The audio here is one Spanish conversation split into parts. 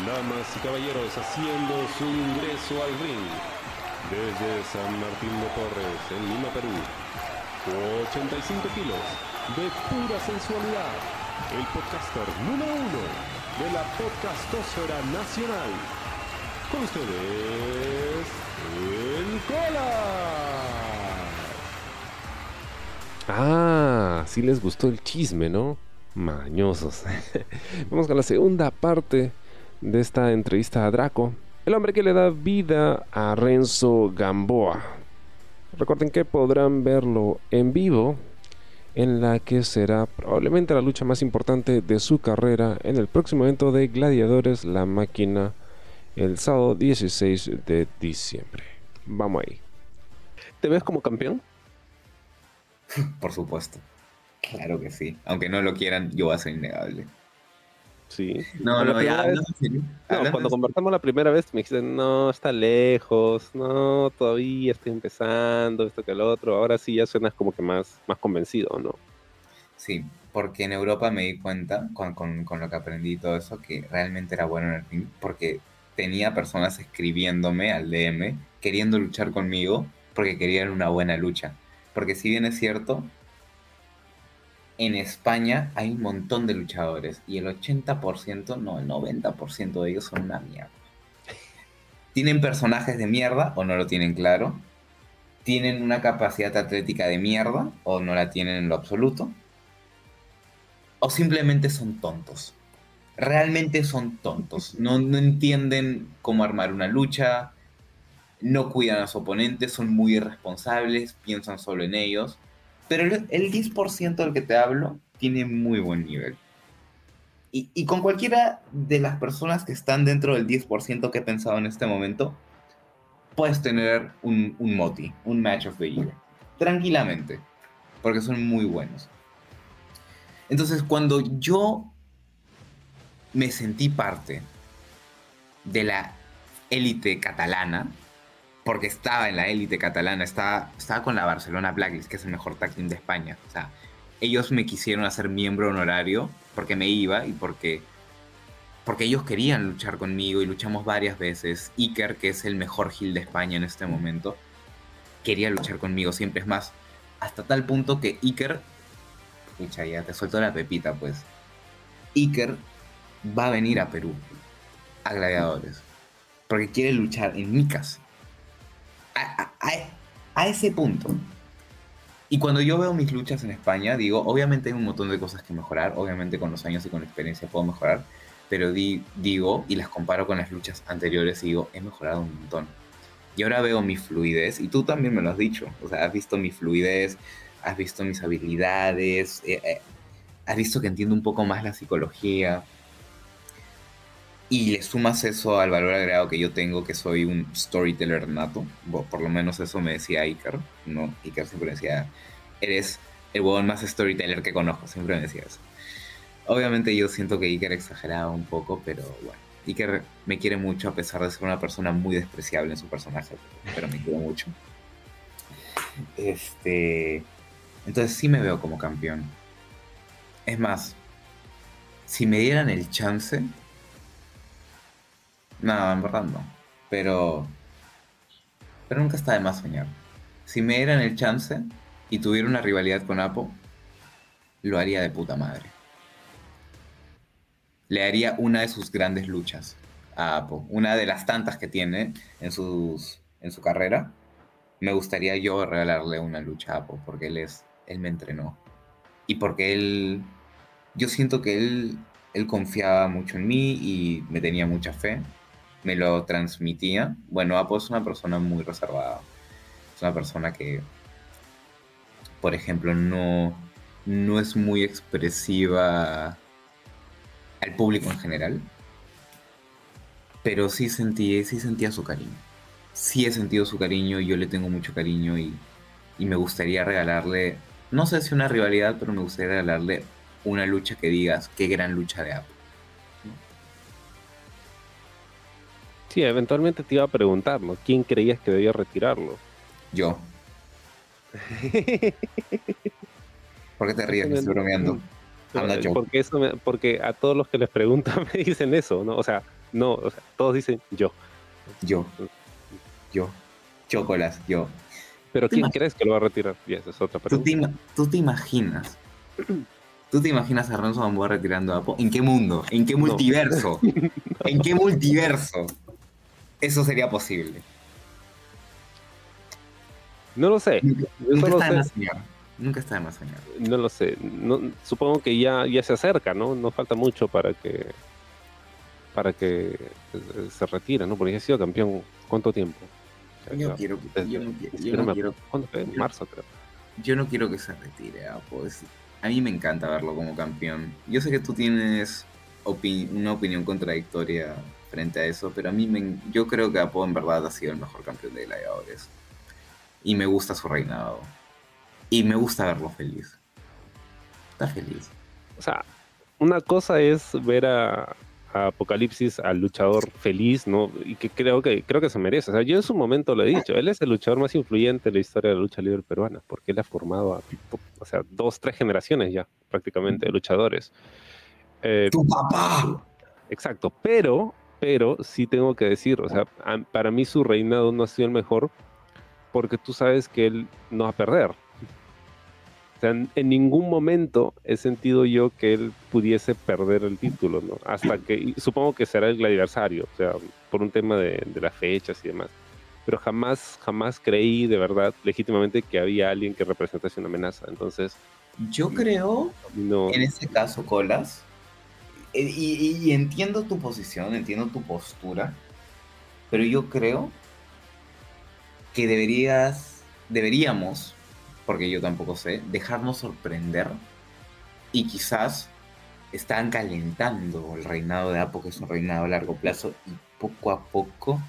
Damas y caballeros haciendo su ingreso al ring desde San Martín de Porres, en Lima, Perú. 85 kilos de pura sensualidad. El podcaster número uno de la podcastosfera nacional. Con ustedes, el Cola. Ah, sí les gustó el chisme, ¿no? Mañosos. Vamos con la segunda parte de esta entrevista a Draco, el hombre que le da vida a Renzo Gamboa. Recuerden que podrán verlo en vivo en la que será probablemente la lucha más importante de su carrera en el próximo evento de Gladiadores La Máquina el sábado 16 de diciembre. Vamos ahí. ¿Te ves como campeón? Por supuesto. Claro que sí. Aunque no lo quieran, yo voy a ser innegable. Sí. No, no, ya. Vez, no, cuando conversamos la primera vez me dijiste, no, está lejos, no, todavía estoy empezando, esto que lo otro. Ahora sí ya suenas como que más, más convencido, ¿no? Sí, porque en Europa me di cuenta, con, con, con lo que aprendí y todo eso, que realmente era bueno en el ring, porque tenía personas escribiéndome al DM, queriendo luchar conmigo, porque querían una buena lucha. Porque si bien es cierto, en España hay un montón de luchadores y el 80%, no, el 90% de ellos son una mierda. Tienen personajes de mierda o no lo tienen claro. Tienen una capacidad atlética de mierda o no la tienen en lo absoluto. O simplemente son tontos. Realmente son tontos. No, no entienden cómo armar una lucha. No cuidan a sus oponentes. Son muy irresponsables. Piensan solo en ellos pero el, 10% del que te hablo tiene muy buen nivel. Y, con cualquiera de las personas que están dentro del 10% que he pensado en este momento, puedes tener un, un moti, un match of the year. Tranquilamente. Porque son muy buenos. Entonces, cuando yo me sentí parte de la élite catalana, porque estaba en la élite catalana, estaba, estaba con la Barcelona Blacklist, que es el mejor tag team de España. O sea, ellos me quisieron hacer miembro honorario porque me iba y porque, porque ellos querían luchar conmigo y luchamos varias veces. Iker, que es el mejor heel de España en este momento, quería luchar conmigo siempre. Es más, hasta tal punto que Iker, escucha, ya te suelto la pepita, pues. Iker va a venir a Perú, a Gladiadores, porque quiere luchar en mi casa a, ese punto. Y cuando yo veo mis luchas en España, digo, obviamente hay un montón de cosas que mejorar, obviamente con los años y con la experiencia puedo mejorar, pero digo, y las comparo con las luchas anteriores y digo, he mejorado un montón. Y ahora veo mi fluidez, y tú también me lo has dicho, o sea, has visto mi fluidez, has visto mis habilidades, eh, eh, has visto que entiendo un poco más la psicología, y le sumas eso al valor agregado que yo tengo, que soy un storyteller nato, por lo menos eso me decía Iker, ¿no? Iker siempre decía, eres el huevón más storyteller que conozco, siempre me decía eso. Obviamente yo siento que Iker exageraba un poco, pero bueno, Iker me quiere mucho a pesar de ser una persona muy despreciable en su personaje, pero me quiere mucho. Este, entonces sí me veo como campeón. Es más, si me dieran el chance, no, en verdad no. Pero. Pero nunca está de más soñar. Si me dieran el chance y tuviera una rivalidad con Apo, lo haría de puta madre. Le haría una de sus grandes luchas a Apo. Una de las tantas que tiene en, sus, en su carrera. Me gustaría yo regalarle una lucha a Apo, porque él es. Él me entrenó. Y porque él. Yo siento que él. Él confiaba mucho en mí y me tenía mucha fe me lo transmitía. Bueno, Apo es una persona muy reservada. Es una persona que, por ejemplo, no, no es muy expresiva al público en general. Pero sí sentí, sí sentía su cariño. Sí he sentido su cariño y yo le tengo mucho cariño y, y me gustaría regalarle, no sé si una rivalidad, pero me gustaría regalarle una lucha que digas, qué gran lucha de Apo. Sí, eventualmente te iba a preguntar, ¿no? ¿Quién creías que debía retirarlo? Yo. ¿Por qué te ríes? Me estoy bromeando. Porque, eso porque a todos los que les preguntan me dicen eso, ¿no? O sea, No, o sea, todos dicen yo. Yo. Yo. Chocolas, yo. Pero ¿Te ¿quién crees que lo va a retirar? Y esa es otra ¿Tú te, pregunta. tú te imaginas? ¿Tú te imaginas a Renzo Gamboa retirando a Apo? ¿En qué mundo? ¿En qué No. multiverso? ¿En qué multiverso? Eso sería posible. No lo sé, Nunca, está de más soñar. Nunca está de más soñar. no lo sé. No, supongo que ya, ya se acerca, ¿no? No falta mucho para que para que eh, se retire, ¿no? Porque ya ha sido campeón. ¿Cuánto tiempo? Yo ya, quiero que, desde- yo no quiero. En marzo, creo. yo no quiero que se retire Apo. Es- a mí me encanta verlo como campeón. Yo sé que tú tienes opi- una opinión contradictoria frente a eso, pero a mí me, yo creo que Apo en verdad ha sido el mejor campeón de gladiadores. Y me gusta su reinado. Y me gusta verlo feliz. Está feliz. O sea, una cosa es ver a, a Apocalipsis al luchador feliz, ¿no? Y que creo que creo que se merece. O sea, yo en su momento lo he dicho, él es el luchador más influyente de la historia de la lucha libre peruana, porque él ha formado a, o sea, dos, tres generaciones ya, prácticamente, de luchadores. Eh, ¡Tu papá! Exacto, pero, pero sí tengo que decir, o sea, a- para mí su reinado no ha sido el mejor porque tú sabes que él no va a perder. O sea, en, en ningún momento he sentido yo que él pudiese perder el título, ¿no? Hasta que, supongo que será el gladiversario, o sea, por un tema de, de las fechas y demás. Pero jamás, jamás creí de verdad, legítimamente, que había alguien que representase una amenaza. Entonces, Yo creo no. en ese caso, Colas, y, y- y entiendo tu posición, entiendo tu postura, pero yo creo que deberías, deberíamos, porque yo tampoco sé, dejarnos sorprender y quizás están calentando el reinado de Apo, que es un reinado a largo plazo, y poco a poco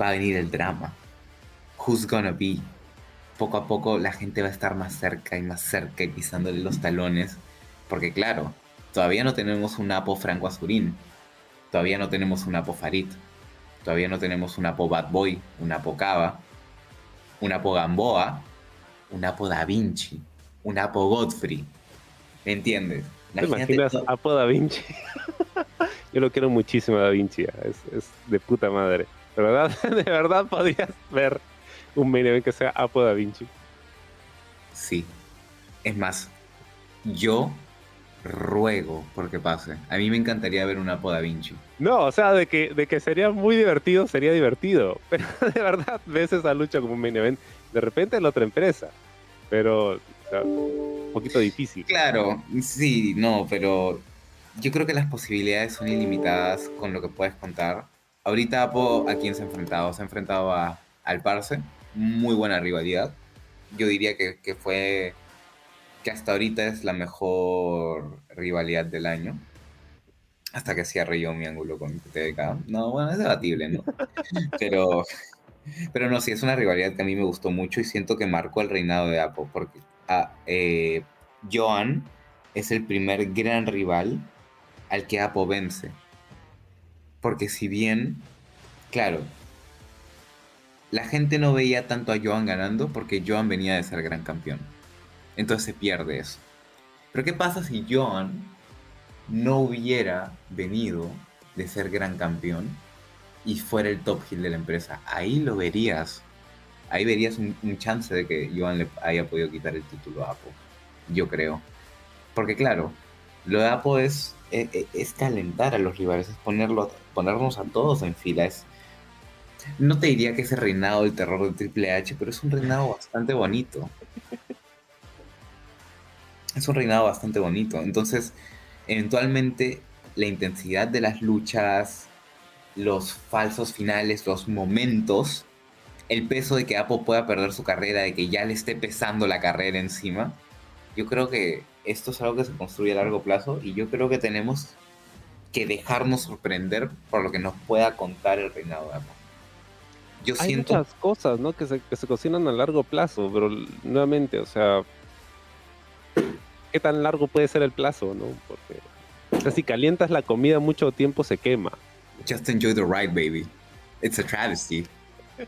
va a venir el drama. Who's gonna be? Poco a poco la gente va a estar más cerca y más cerca y pisándole los talones, porque claro, todavía no tenemos un Apo Franco Azurín, todavía no tenemos un Apo Farid, todavía no tenemos un Apo Bad Boy, un Apo Cava, un Apo Gamboa, un Apo Da Vinci, un Apo Godfrey. ¿Me entiendes? ¿Te imaginas Apo Da Vinci? Yo lo quiero muchísimo a Da Vinci, es, es de puta madre. De verdad, de verdad podrías ver un main que sea Apo Da Vinci. Sí. Es más, yo ruego porque pase. A mí me encantaría ver un Apo Da Vinci. No, o sea, de que, de que sería muy divertido, sería divertido. Pero de verdad ves esa lucha como un main event. De repente en la otra empresa. Pero o sea, un poquito difícil. Claro, sí, no, pero yo creo que las posibilidades son ilimitadas con lo que puedes contar. Ahorita Apo, ¿a quién se ha enfrentado? Se ha enfrentado a, al Parse, muy buena rivalidad. Yo diría que, que fue, que hasta ahorita es la mejor rivalidad del año. Hasta que cierre yo mi ángulo con TDK. No, bueno, es debatible, ¿no? Pero, pero no, sí, es una rivalidad que a mí me gustó mucho y siento que marcó el reinado de Apo, porque a, eh, Joan es el primer gran rival al que Apo vence. Porque si bien, claro, la gente no veía tanto a Joan ganando porque Joan venía de ser gran campeón. Entonces se pierde eso. Pero ¿qué pasa si Joan no hubiera venido de ser gran campeón y fuera el top heel de la empresa? Ahí lo verías. Ahí verías un, chance de que Joan le haya podido quitar el título a Apo. Yo creo. Porque claro, lo de Apo es, es, es calentar a los rivales, es ponernos a todos en fila. Es, no te diría que es el reinado del terror de Triple H, pero es un reinado bastante bonito. Es un reinado bastante bonito. Entonces, eventualmente, la intensidad de las luchas, los falsos finales, los momentos, el peso de que Apo pueda perder su carrera, de que ya le esté pesando la carrera encima, yo creo que esto es algo que se construye a largo plazo y yo creo que tenemos que dejarnos sorprender por lo que nos pueda contar el reinado de Apo. Yo Hay siento... muchas cosas, ¿no? Que se, que se cocinan a largo plazo, pero nuevamente, o sea, ¿qué tan largo puede ser el plazo, no? Porque, o sea, si calientas la comida mucho tiempo se quema. Just enjoy the ride, baby. It's a travesty.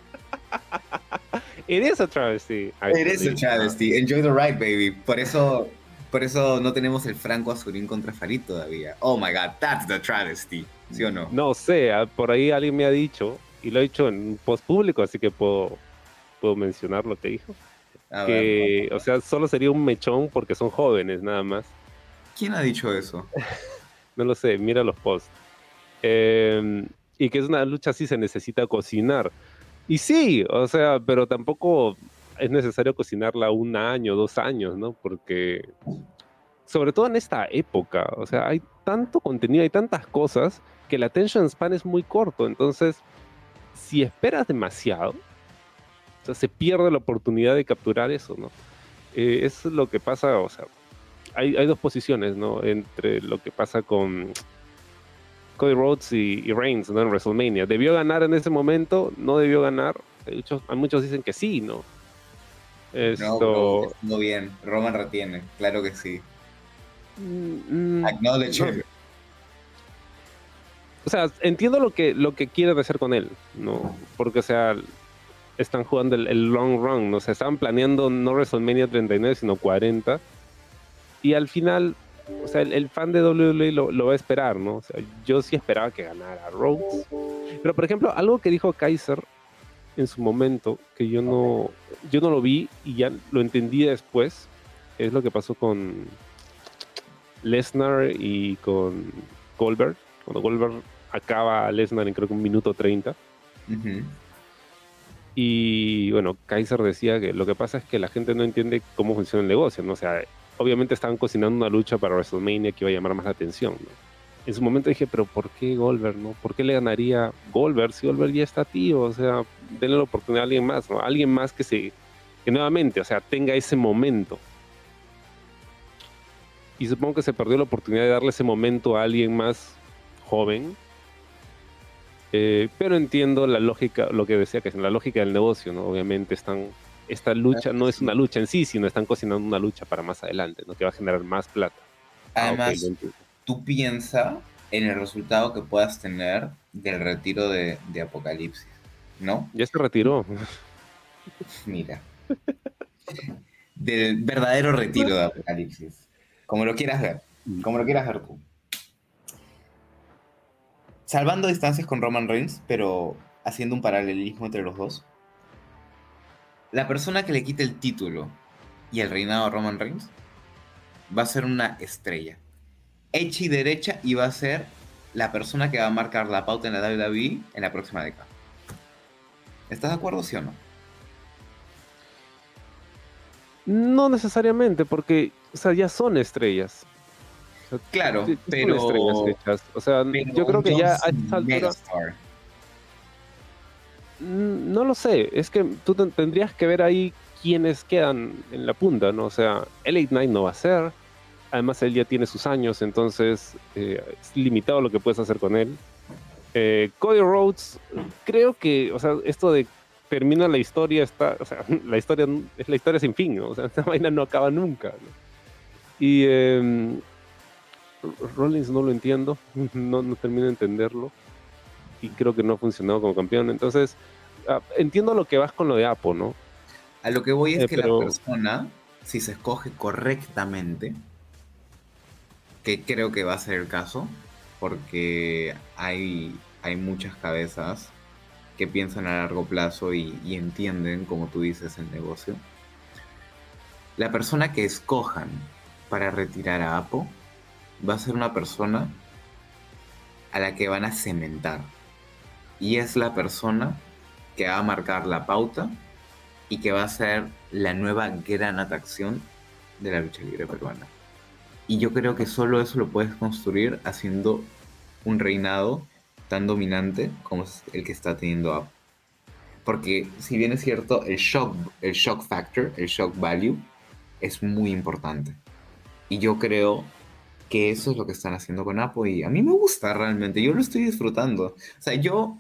It is a travesty. It is a travesty. Enjoy the ride, baby. Por eso, por eso no tenemos el Franco Azurín contra Farid todavía. Oh my god, that's the travesty. ¿Sí o no? No sé, ah, por ahí alguien me ha dicho, y lo he dicho en post público, así que puedo, puedo mencionar lo que dijo. A ver, que, o sea, solo sería un mechón porque son jóvenes nada más. ¿quién ha dicho eso? No lo sé, mira los posts. Eh, y que es una lucha así, se necesita cocinar. Y sí, o sea, pero tampoco es necesario cocinarla un año, dos años, ¿no? Porque, sobre todo en esta época, o sea, hay tanto contenido, hay tantas cosas que el attention span es muy corto. Entonces, si esperas demasiado, sea, se pierde la oportunidad de capturar eso, ¿no? Eh, eso es lo que pasa, o sea, hay, hay dos posiciones, ¿no? Entre lo que pasa con Cody Rhodes y, y Reigns, ¿no? En WrestleMania. ¿Debió ganar en ese momento? ¿No debió ganar? Hay muchos, hay muchos dicen que sí, ¿no? No, Esto... bro, muy bien. Roman retiene, claro que sí. Mm, mm, Acknowledge no. o sea, entiendo lo que, lo que quieren hacer con él, ¿no? Porque, o sea, están jugando el, long run, ¿no? O sea, estaban planeando no WrestleMania 39, sino 40. Y al final, o sea, el, fan de WWE lo, va a esperar, ¿no? O sea, yo sí esperaba que ganara Rhodes. Pero, por ejemplo, algo que dijo Kaiser en su momento, que yo no, yo no lo vi y ya lo entendí después, es lo que pasó con Lesnar y con Goldberg. Cuando Goldberg acaba a Lesnar en creo que un minuto 30. Ujú. Y bueno, Kaiser decía que lo que pasa es que la gente no entiende cómo funciona el negocio, ¿no? O sea, obviamente estaban cocinando una lucha para WrestleMania que iba a llamar más la atención, ¿no? En su momento dije, pero ¿por qué Goldberg, no? ¿Por qué le ganaría Goldberg si Goldberg ya está tío? O sea, denle la oportunidad a alguien más, ¿no? Alguien más que se, que nuevamente, o sea, tenga ese momento. Y supongo que se perdió la oportunidad de darle ese momento a alguien más joven. Eh, pero entiendo la lógica, lo que decía que es la lógica del negocio, ¿no? Obviamente están, esta lucha no es una lucha en sí, sino están cocinando una lucha para más adelante, ¿no? Que va a generar más plata. Ah, Además, lo entiendo. tú piensa en el resultado que puedas tener del retiro de, de Apocalipsis, ¿no? ya se retiró. Mira. Del verdadero retiro de Apocalipsis. Como lo quieras ver. Como lo quieras ver tú. Salvando distancias con Roman Reigns, pero haciendo un paralelismo entre los dos. La persona que le quite el título y el reinado a Roman Reigns va a ser una estrella. Hecha y derecha y va a ser la persona que va a marcar la pauta en la WWE en la próxima década. ¿Estás de acuerdo, sí o no? No necesariamente, porque ya son estrellas. Claro, sí, pero- estrellas hechas. O sea, Pero yo creo que ya a esta altura. Mm, No lo sé, es que tú ten- tendrías que ver ahí quiénes quedan en la punta, ¿no? O sea, Elite Knight no va a ser, además él ya tiene sus años, entonces eh, es limitado lo que puedes hacer con él. Eh, Cody Rhodes, creo que, o sea, esto de termina la historia, está, o sea, la historia es la historia sin fin, ¿no? O sea, esta vaina no acaba nunca, ¿no? Y eh, Rollins no lo entiendo, no, no termino de entenderlo y creo que no ha funcionado como campeón. Entonces, ah, entiendo lo que vas con lo de Apo, ¿no? A lo que voy es Eh, que pero- la persona, si se escoge correctamente, que creo que va a ser el caso, porque hay, hay muchas cabezas que piensan a largo plazo y, y entienden, como tú dices, el negocio. La persona que escojan para retirar a Apo va a ser una persona a la que van a cementar. Y es la persona que va a marcar la pauta y que va a ser la nueva gran atracción de la lucha libre peruana. Y yo creo que solo eso lo puedes construir haciendo un reinado tan dominante como el que está teniendo Apo. Porque si bien es cierto, el shock, el shock factor, el shock value, es muy importante. Y yo creo que eso es lo que están haciendo con Apo y a mí me gusta realmente, yo lo estoy disfrutando. O sea, yo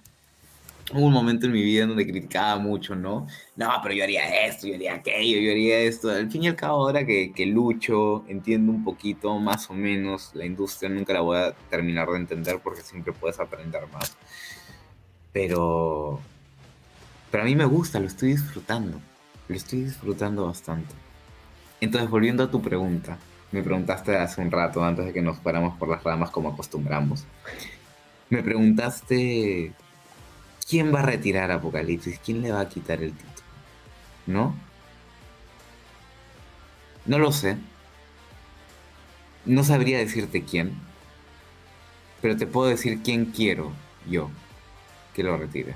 hubo un momento en mi vida en donde criticaba mucho, ¿no? No, pero yo haría esto, yo haría aquello, yo haría esto. Al fin y al cabo, ahora que, que lucho, entiendo un poquito más o menos la industria, nunca la voy a terminar de entender porque siempre puedes aprender más. Pero, pero a mí me gusta, lo estoy disfrutando, lo estoy disfrutando bastante. Entonces, volviendo a tu pregunta, me preguntaste hace un rato, antes de que nos fuéramos por las ramas como acostumbramos. Me preguntaste quién va a retirar Apocalipsis, quién le va a quitar el título. ¿No? No lo sé. No sabría decirte quién. Pero te puedo decir quién quiero yo que lo retire.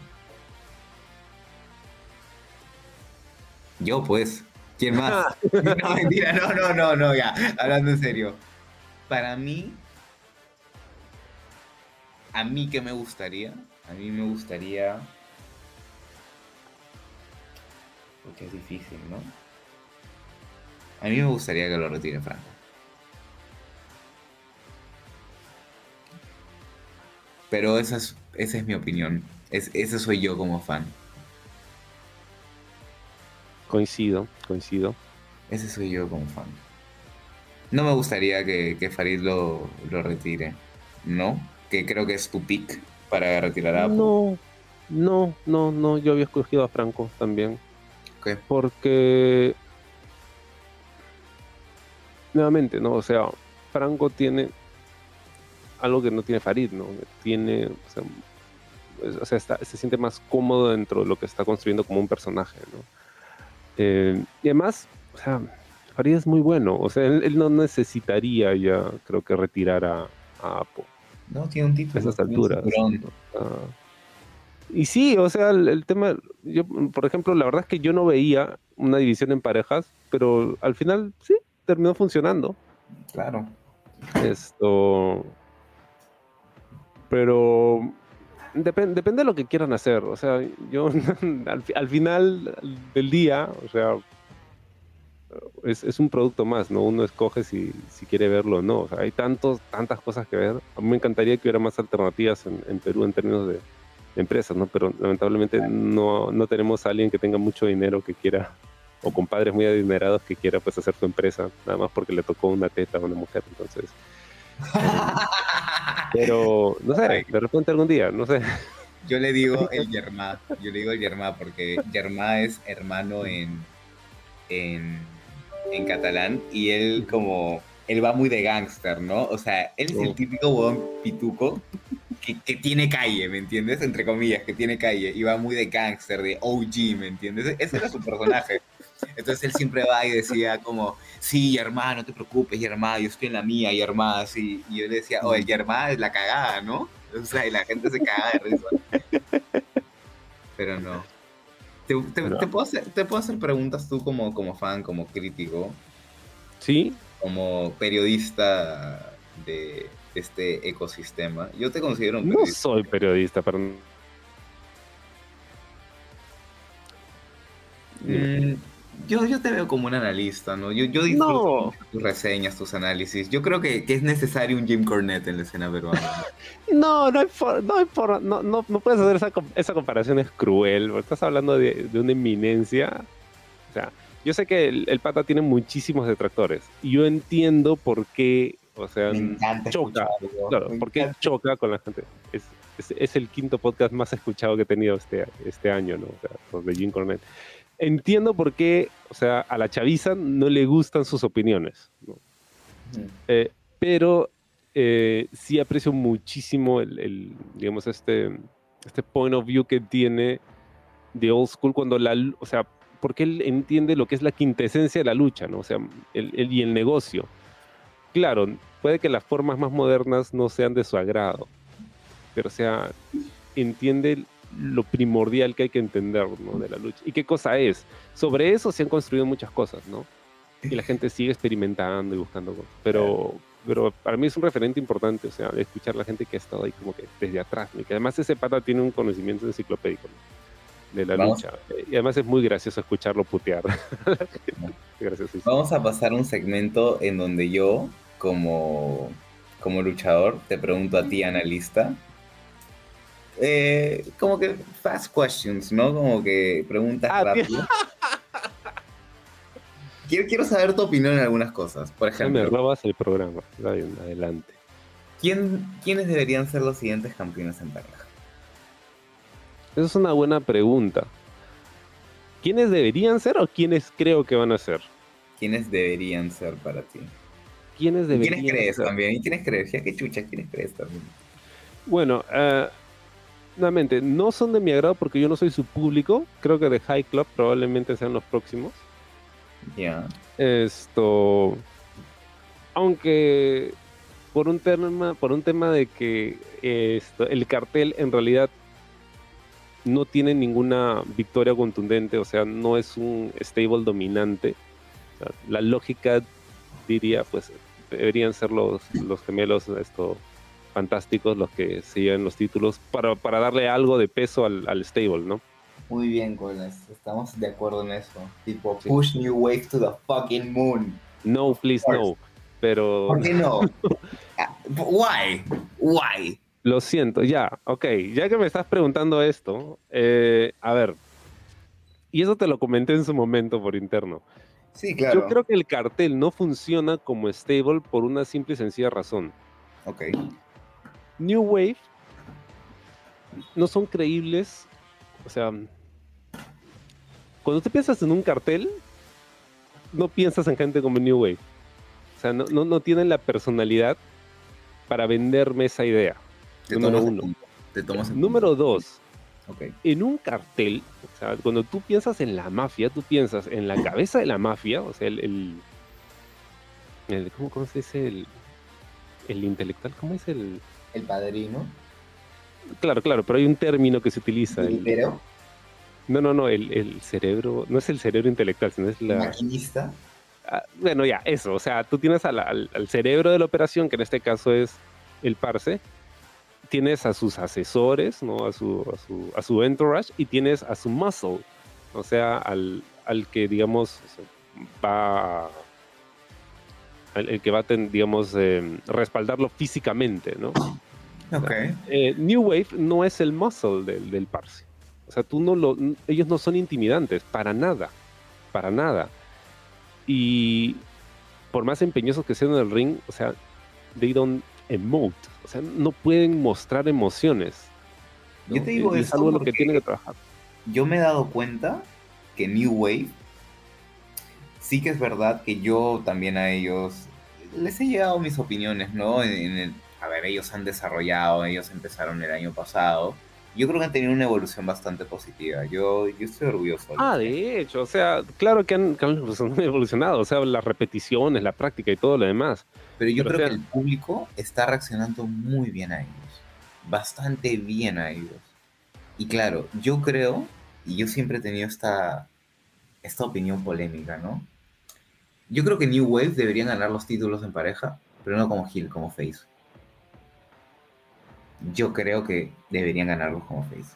Yo, pues. ¿Quién más? no, mentira, no, no, no, no, ya. Hablando en serio. Para mí, a mí que me gustaría, a mí me gustaría... Porque es difícil, ¿no? A mí me gustaría que lo retire Franco. Pero esa es, esa es mi opinión. Es, ese soy yo como fan. Coincido, coincido. Ese soy yo como fan. No me gustaría que, que Farid lo, lo retire, ¿no? Que creo que es tu pick para retirar a No, no, no, no. Yo había escogido a Franco también. ¿Qué? Porque. Nuevamente, ¿no? O sea, Franco tiene algo que no tiene Farid, ¿no? Tiene. O sea, es- o sea, está- se siente más cómodo dentro de lo que está construyendo como un personaje, ¿no? Eh, y además, o sea, Farid es muy bueno. O sea, él, él no necesitaría ya, creo que, retirar a, a Apo No, tiene un título. a esas alturas. Ah. y sí, o sea, el, el tema, yo, por ejemplo, la verdad es que yo no veía una división en parejas, pero al final sí, terminó funcionando. Claro. Esto. Pero depen- depende de lo que quieran hacer. O sea, yo al, fi- al final del día, o sea, es, es un producto más, ¿no? Uno escoge si, si quiere verlo o no. O sea, hay tantos, tantas cosas que ver. A mí me encantaría que hubiera más alternativas en, en Perú en términos de, de empresas, ¿no? Pero lamentablemente no, no tenemos a alguien que tenga mucho dinero que quiera, o con padres muy adinerados que quiera pues hacer su empresa, nada más porque le tocó una teta a una mujer. Entonces, pero no sé, de repente algún día, no sé. Yo le digo el Yerma. Yo le digo el Yerma porque Yerma es hermano en, en, en catalán y él como... Él va muy de gángster, ¿no? O sea, él es el Oh. típico huevón pituco que, que tiene calle, ¿me entiendes? Entre comillas, que tiene calle. Y va muy de gángster, de OG, ¿me entiendes? Ese era su personaje. Entonces él siempre va y decía como, sí, Yerma, no te preocupes, Yerma, yo estoy en la mía, Yerma, así. Y yo le decía, oh, el Yerma es la cagada, ¿no? O sea, y la gente se caga de risa. Pero no. ¿Te, te- Pero- te puedo, hacer, te puedo hacer preguntas tú como, como fan, como crítico, Sí, como periodista de este ecosistema? Yo te considero un no soy periodista, pero Mm, yo, yo te veo como un analista, ¿no? Yo, yo disfruto No. mucho tus reseñas, tus análisis. Yo creo que, que es necesario un Jim Cornette en la escena peruana. No, no hay no, hay no, no, no puedes hacer esa, esa comparación, es cruel. porque Estás hablando de, de una eminencia. O sea, yo sé que el, el pata tiene muchísimos detractores. Y yo entiendo por qué, o sea, choca. Claro, por qué choca con la gente. Es, es, es el quinto podcast más escuchado que he tenido este, este año, ¿no? O sea, de Jim Cornette. Entiendo por qué, o sea, a la chaviza no le gustan sus opiniones, ¿no? Ujú. Eh, pero eh, sí aprecio muchísimo el, el, digamos, este, este point of view que tiene de Old School cuando la, o sea, porque él entiende lo que es la quintesencia de la lucha, ¿no? O sea, el, el- y el negocio. Claro, puede que las formas más modernas no sean de su agrado, pero o sea, entiende lo primordial que hay que entender, ¿no? De la lucha. ¿Y qué cosa es? Sobre eso se han construido muchas cosas, ¿no? y la gente sigue experimentando y buscando cosas. Pero, pero para mí es un referente importante, o sea, de escuchar a la gente que ha estado ahí como que desde atrás, ¿no? y que además ese pata tiene un conocimiento enciclopédico ¿no? de la Vamos. lucha. Y además es muy gracioso escucharlo putear. Vamos a pasar un segmento en donde yo, como, como luchador, te pregunto a ti, analista, eh, como que fast questions, ¿no? Como que preguntas Ah, rápidas. Quiero, quiero saber tu opinión en algunas cosas. Por Ya me ejemplo, robas el programa. Adelante. ¿quién, ¿quiénes deberían ser los siguientes campeones en pareja? Esa es una buena pregunta. ¿Quiénes deberían ser o quiénes creo que van a ser? ¿Quiénes deberían ser para ti? ¿Quiénes ¿Y deberían ¿Quiénes crees ser? también? ¿Y quiénes crees? Ya que chucha, ¿quiénes crees también? Bueno, eh, nuevamente, no son de mi agrado porque yo no soy su público. Creo que de High Club probablemente sean los próximos. Ya. Esto. Aunque por un tema, por un tema de que esto, el cartel en realidad no tiene ninguna victoria contundente, o sea, no es un stable dominante. O sea, la lógica diría, pues, deberían ser los, los gemelos esto, fantásticos los que se lleven los títulos para, para darle algo de peso al, al stable, ¿no? Muy bien, Colas. Estamos de acuerdo en eso. Tipo, push New Wave to the fucking moon. No, please, no. Pero. ¿Por qué no? Why? Why? Lo siento, ya, ok. Ya que me estás preguntando esto, eh, a ver. Y eso te lo comenté en su momento por interno. Sí, claro. Yo creo que el cartel no funciona como stable por una simple y sencilla razón. Ok. New Wave no son creíbles. O sea, cuando tú piensas en un cartel, no piensas en gente como New Wave. O sea, no, no, no tienen la personalidad para venderme esa idea. Te Número uno. Te tomas Número punto. dos, Ok. en un cartel, o sea, cuando tú piensas en la mafia, tú piensas en la cabeza de la mafia, o sea, el. el- el- ¿cómo, cómo se dice? El, el intelectual, ¿cómo es el.? El padrino. Claro, claro, pero hay un término que se utiliza. el- Pero, no, no, no, el, el cerebro, no es el cerebro intelectual, sino es la... maquinista. Ah, bueno, ya, eso, o sea, tú tienes al, al cerebro de la operación, que en este caso es el parse, tienes a sus asesores, ¿no? A su, a su, a su entourage, y tienes a su muscle, o sea, al, al que, digamos, va... El que va a, digamos, eh, respaldarlo físicamente, ¿no? Ok. eh, New Wave no es el muscle del, del Parse. O sea, tú no lo, ellos no son intimidantes, para nada, para nada. Y por más empeñosos que sean en el ring, o sea, they don't emote, o sea, no pueden mostrar emociones. ¿no? Yo te digo es esto algo en lo que tienen que trabajar. Yo me he dado cuenta que New Wave sí que es verdad que yo también a ellos les he llegado mis opiniones, ¿no? En, en el- a ver, ellos han desarrollado, ellos empezaron el año pasado. Yo creo que han tenido una evolución bastante positiva. Yo, yo estoy orgulloso. Ah, de hecho, o sea, claro que han, que han evolucionado, o sea, las repeticiones, la práctica y todo lo demás. Pero yo pero creo o que el público está reaccionando muy bien a ellos. Bastante bien a ellos. Y claro, yo creo, y yo siempre he tenido esta, esta opinión polémica, ¿no? Yo creo que New Wave deberían ganar los títulos en pareja, pero no como Hill, como Face. Yo creo que deberían ganarlos como Face.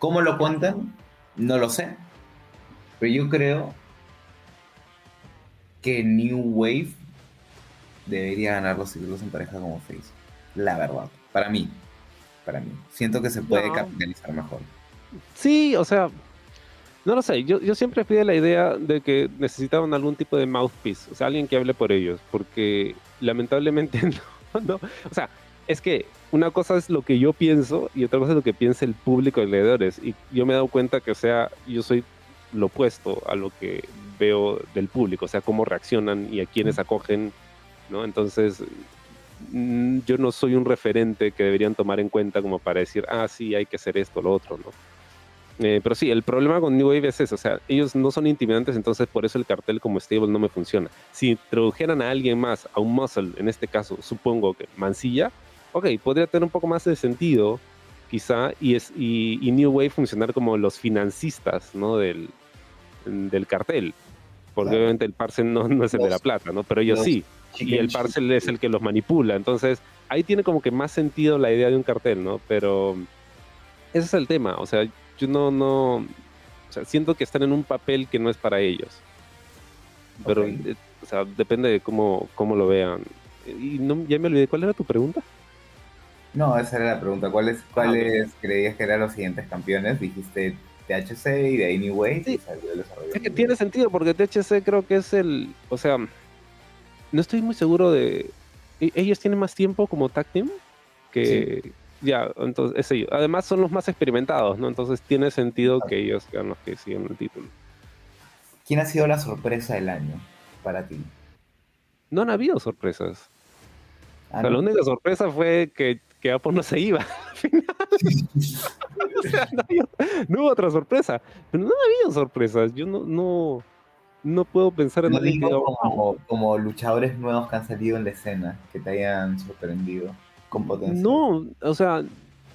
¿Cómo lo cuentan? No lo sé. Pero yo creo que New Wave debería ganar los títulos en pareja como Face. La verdad. Para mí. Para mí. Siento que se puede No. capitalizar mejor. Sí, o sea, no lo sé. Yo, yo siempre fui de la idea de que necesitaban algún tipo de mouthpiece, o sea, alguien que hable por ellos, porque lamentablemente no, no. O sea, es que una cosa es lo que yo pienso y otra cosa es lo que piensa el público de leedores. Y yo me he dado cuenta que, o sea, yo soy lo opuesto a lo que veo del público, o sea, cómo reaccionan y a quienes acogen, ¿no? Entonces, mm, yo no soy un referente que deberían tomar en cuenta como para decir, ah, sí, hay que hacer esto, lo otro, ¿no? Eh, pero sí, el problema con New Wave es eso, o sea, ellos no son intimidantes, entonces por eso el cartel como stable no me funciona. Si introdujeran a alguien más, a un muscle, en este caso, supongo que Mancilla, ok, podría tener un poco más de sentido, quizá, y, es, y, y New Wave funcionar como los financistas, ¿no? Del, del cartel. Porque Claro. obviamente el parcel no, no es el de la plata, ¿no? Pero ellos los sí. Y el Chicken parcel es el que los manipula. Entonces, ahí tiene como que más sentido la idea de un cartel, ¿no? Pero ese es el tema. O sea, yo no, no. O sea, siento que están en un papel que no es para ellos. Pero, eh, o sea, depende de cómo, cómo lo vean. Y no, ya me olvidé, ¿cuál era tu pregunta? No, esa era la pregunta. ¿Cuáles, cuáles creías que eran los siguientes campeones? Dijiste THC y de Wave. Sí. Es que tiene sentido porque THC creo que es el. O sea, no estoy muy seguro de. e- Ellos tienen más tiempo como tag team que. Ya, entonces es ellos. Además son los más experimentados, ¿no? Entonces tiene sentido que ellos sean los que siguen el título. ¿Quién ha sido la sorpresa del año para ti? No han habido sorpresas. Ah, O sea, ¿no? la única sorpresa fue que que Japón no se iba al final. o sea, no, había- no hubo otra sorpresa. Pero no había sorpresas. Yo no, no, no puedo pensar en No digo como, como luchadores nuevos que han salido en la escena, que te hayan sorprendido con potencia. No, o sea,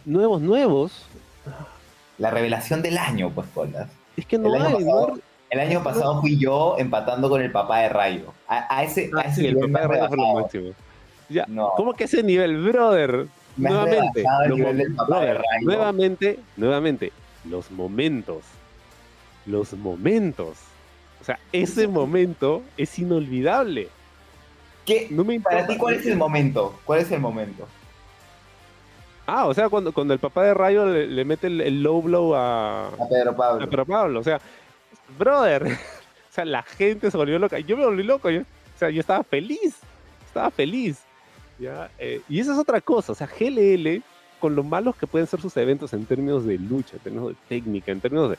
nuevos, nuevos. La revelación del año, pues, Colas. Es que no El año hay. pasado- ¿no? El año pasado fui yo empatando con el papá de Rayo. A, a ese, a Ah, ese sí, el nivel me papá de has Rayo fue lo rebasado. máximo. Ya, No, ¿Cómo que ese nivel, brother? me nuevamente, nivel del papá de Rayo. nuevamente, nuevamente, los momentos. Los momentos. O sea, ese momento es inolvidable. ¿Qué? No me Para ti, ¿cuál es el momento? ¿Cuál es el momento? Ah, o sea, cuando, cuando el papá de Rayo le, le mete el, el low blow a, A Pedro Pablo. a Pedro Pablo. O sea, brother. O sea, la gente se volvió loca. Yo me volví loco. Yo, o sea, yo estaba feliz. Estaba feliz. ¿ya? Eh, y esa es otra cosa. O sea, GLL, con lo malos que pueden ser sus eventos en términos de lucha, en términos de técnica, en términos de.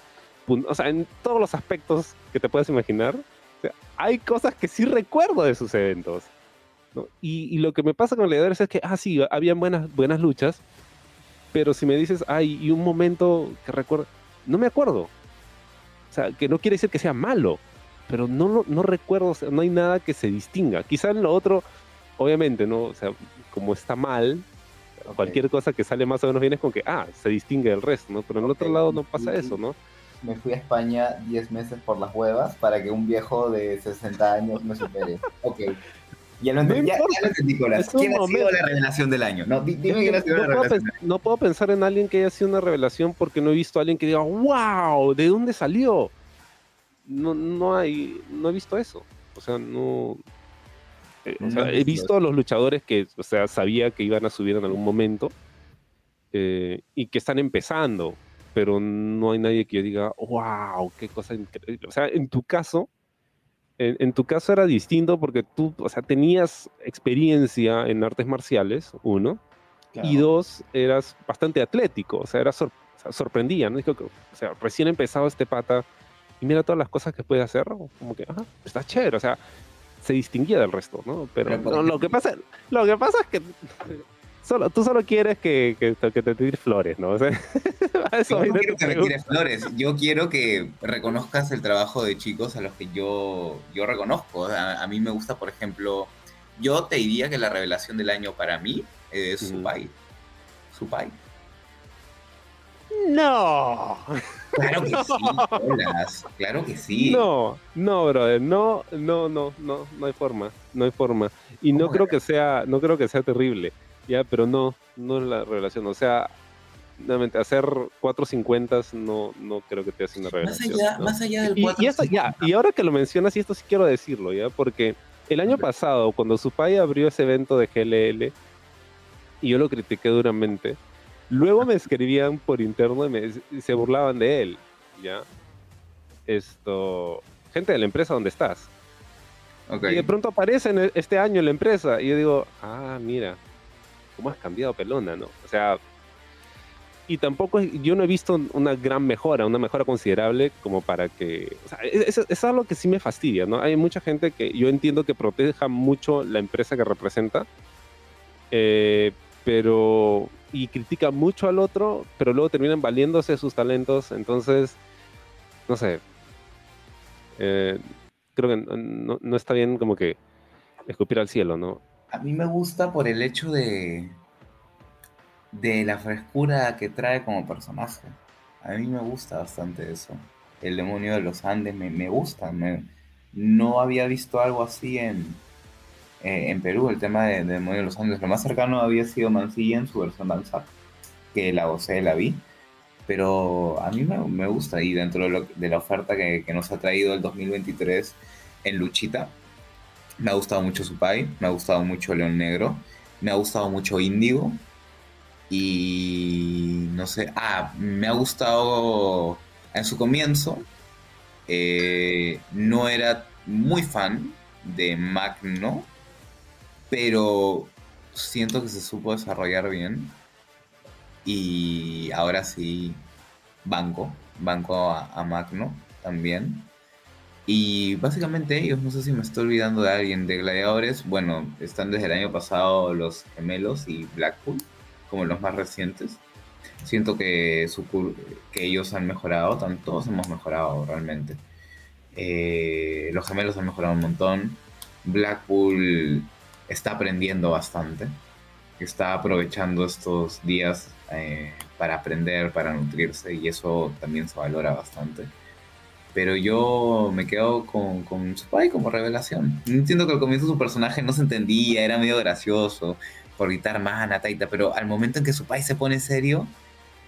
O sea, en todos los aspectos que te puedes imaginar, o sea, hay cosas que sí recuerdo de sus eventos. ¿No? Y, y lo que me pasa con Gladiadores es que, ah, sí, habían buenas, buenas luchas, pero si me dices, ay, y un momento que recuerdo, no me acuerdo. O sea, que no quiere decir que sea malo, pero no, no recuerdo, o sea, no hay nada que se distinga. Quizá en lo otro, obviamente, ¿no? O sea, como está mal, cualquier cosa que sale más o menos bien es con que, ah, se distingue del resto, ¿no? Pero en el otro lado no pasa eso, ¿no? Me fui a España 10 meses por las huevas para que un viejo de 60 años me supere. Ok. Ya lo entendí, No ya, un ¿Quién ha sido momento. la revelación del año? No, di- dime Es que quién ha sido no, la puedo no puedo pensar en alguien que haya sido una revelación porque no he visto a alguien que diga, wow, ¿de dónde salió? No, no hay, no he visto eso. O sea, no. eh, o sea, he visto visto a los luchadores que, o sea, sabía que iban a subir en algún momento eh, y que están empezando, pero no hay nadie que yo diga, wow, qué cosa increíble. O sea, en tu caso, en, en tu caso era distinto porque tú, o sea, tenías experiencia en artes marciales, uno, y dos, eras bastante atlético, o sea, era sor- o sea, sorprendía, ¿no? Dijo que, o sea, recién empezado este pata y mira todas las cosas que puede hacer, como que, ajá, está chévere, o sea, se distinguía del resto, ¿no? Pero, Pero, no, lo, que pasa, lo que pasa es que solo, tú solo quieres que, que, te- que te tires flores, ¿no? O sea, a eso Yo no quiero que me tires flores. Yo quiero que reconozcas el trabajo de chicos a los que yo, yo reconozco. A, a mí me gusta, por ejemplo, yo te diría que la revelación del año para mí es Ujú. Supai. Supai. No, Claro que sí, Claro que sí. no, no, brother, no, no, no, no, no hay forma, no hay forma. Y no ¿Cómo creo que sea, no creo que sea terrible, ya, pero no, no es la revelación. O sea, nuevamente, hacer 450 no, no creo que te hace una Más revelación. allá, ¿no? más allá del Y, 4. y esto, ya, y ahora que lo mencionas, y esto sí quiero decirlo, ya, porque el año pasado, cuando Supai abrió ese evento de GLL, y yo lo critiqué duramente, luego me escribían por interno y, me, y se burlaban de él, ya. Esto, gente de la empresa donde estás. Y de pronto aparece en e- este año en la empresa, y yo digo, ah, mira, cómo has cambiado pelona, ¿no? O sea, y tampoco, yo no he visto una gran mejora, una mejora considerable como para que, o sea, es, algo que sí me fastidia, ¿no? Hay mucha gente que yo entiendo que proteja mucho la empresa que representa, eh, pero, y critica mucho al otro, pero luego terminan valiéndose sus talentos, entonces, no sé, eh, creo que no está bien como que escupir al cielo, ¿no? A mí me gusta por el hecho de, de la frescura que trae como personaje. A mí me gusta bastante eso. El demonio de los Andes me, me gusta. no había visto algo así en, eh, en Perú, el tema de, de demonio de los Andes. Lo más cercano había sido Mancilla en su versión danza, que la gocé, la vi. Pero a mí me, me gusta y dentro de, lo- de la oferta que nos ha traído el 2023 en Luchita, me ha gustado mucho Supai, me ha gustado mucho León Negro, me ha gustado mucho Índigo y no sé, ah, me ha gustado en su comienzo, eh, no era muy fan de Magno, pero siento que se supo desarrollar bien y ahora sí banco, banco a, a Magno también. Y básicamente ellos, no sé si me estoy olvidando de alguien de gladiadores, bueno, están desde el año pasado los gemelos y Blackpool como los más recientes. Siento que, su, que ellos han mejorado, todos hemos mejorado realmente. Eh, los gemelos han mejorado un montón. Blackpool está aprendiendo bastante. Está aprovechando estos días eh, para aprender, para nutrirse y eso también se valora bastante. Pero yo me quedo con, con Supai como revelación. Entiendo que al comienzo su personaje no se entendía, era medio gracioso por gritar mana, taita, pero al momento en que Supai se pone serio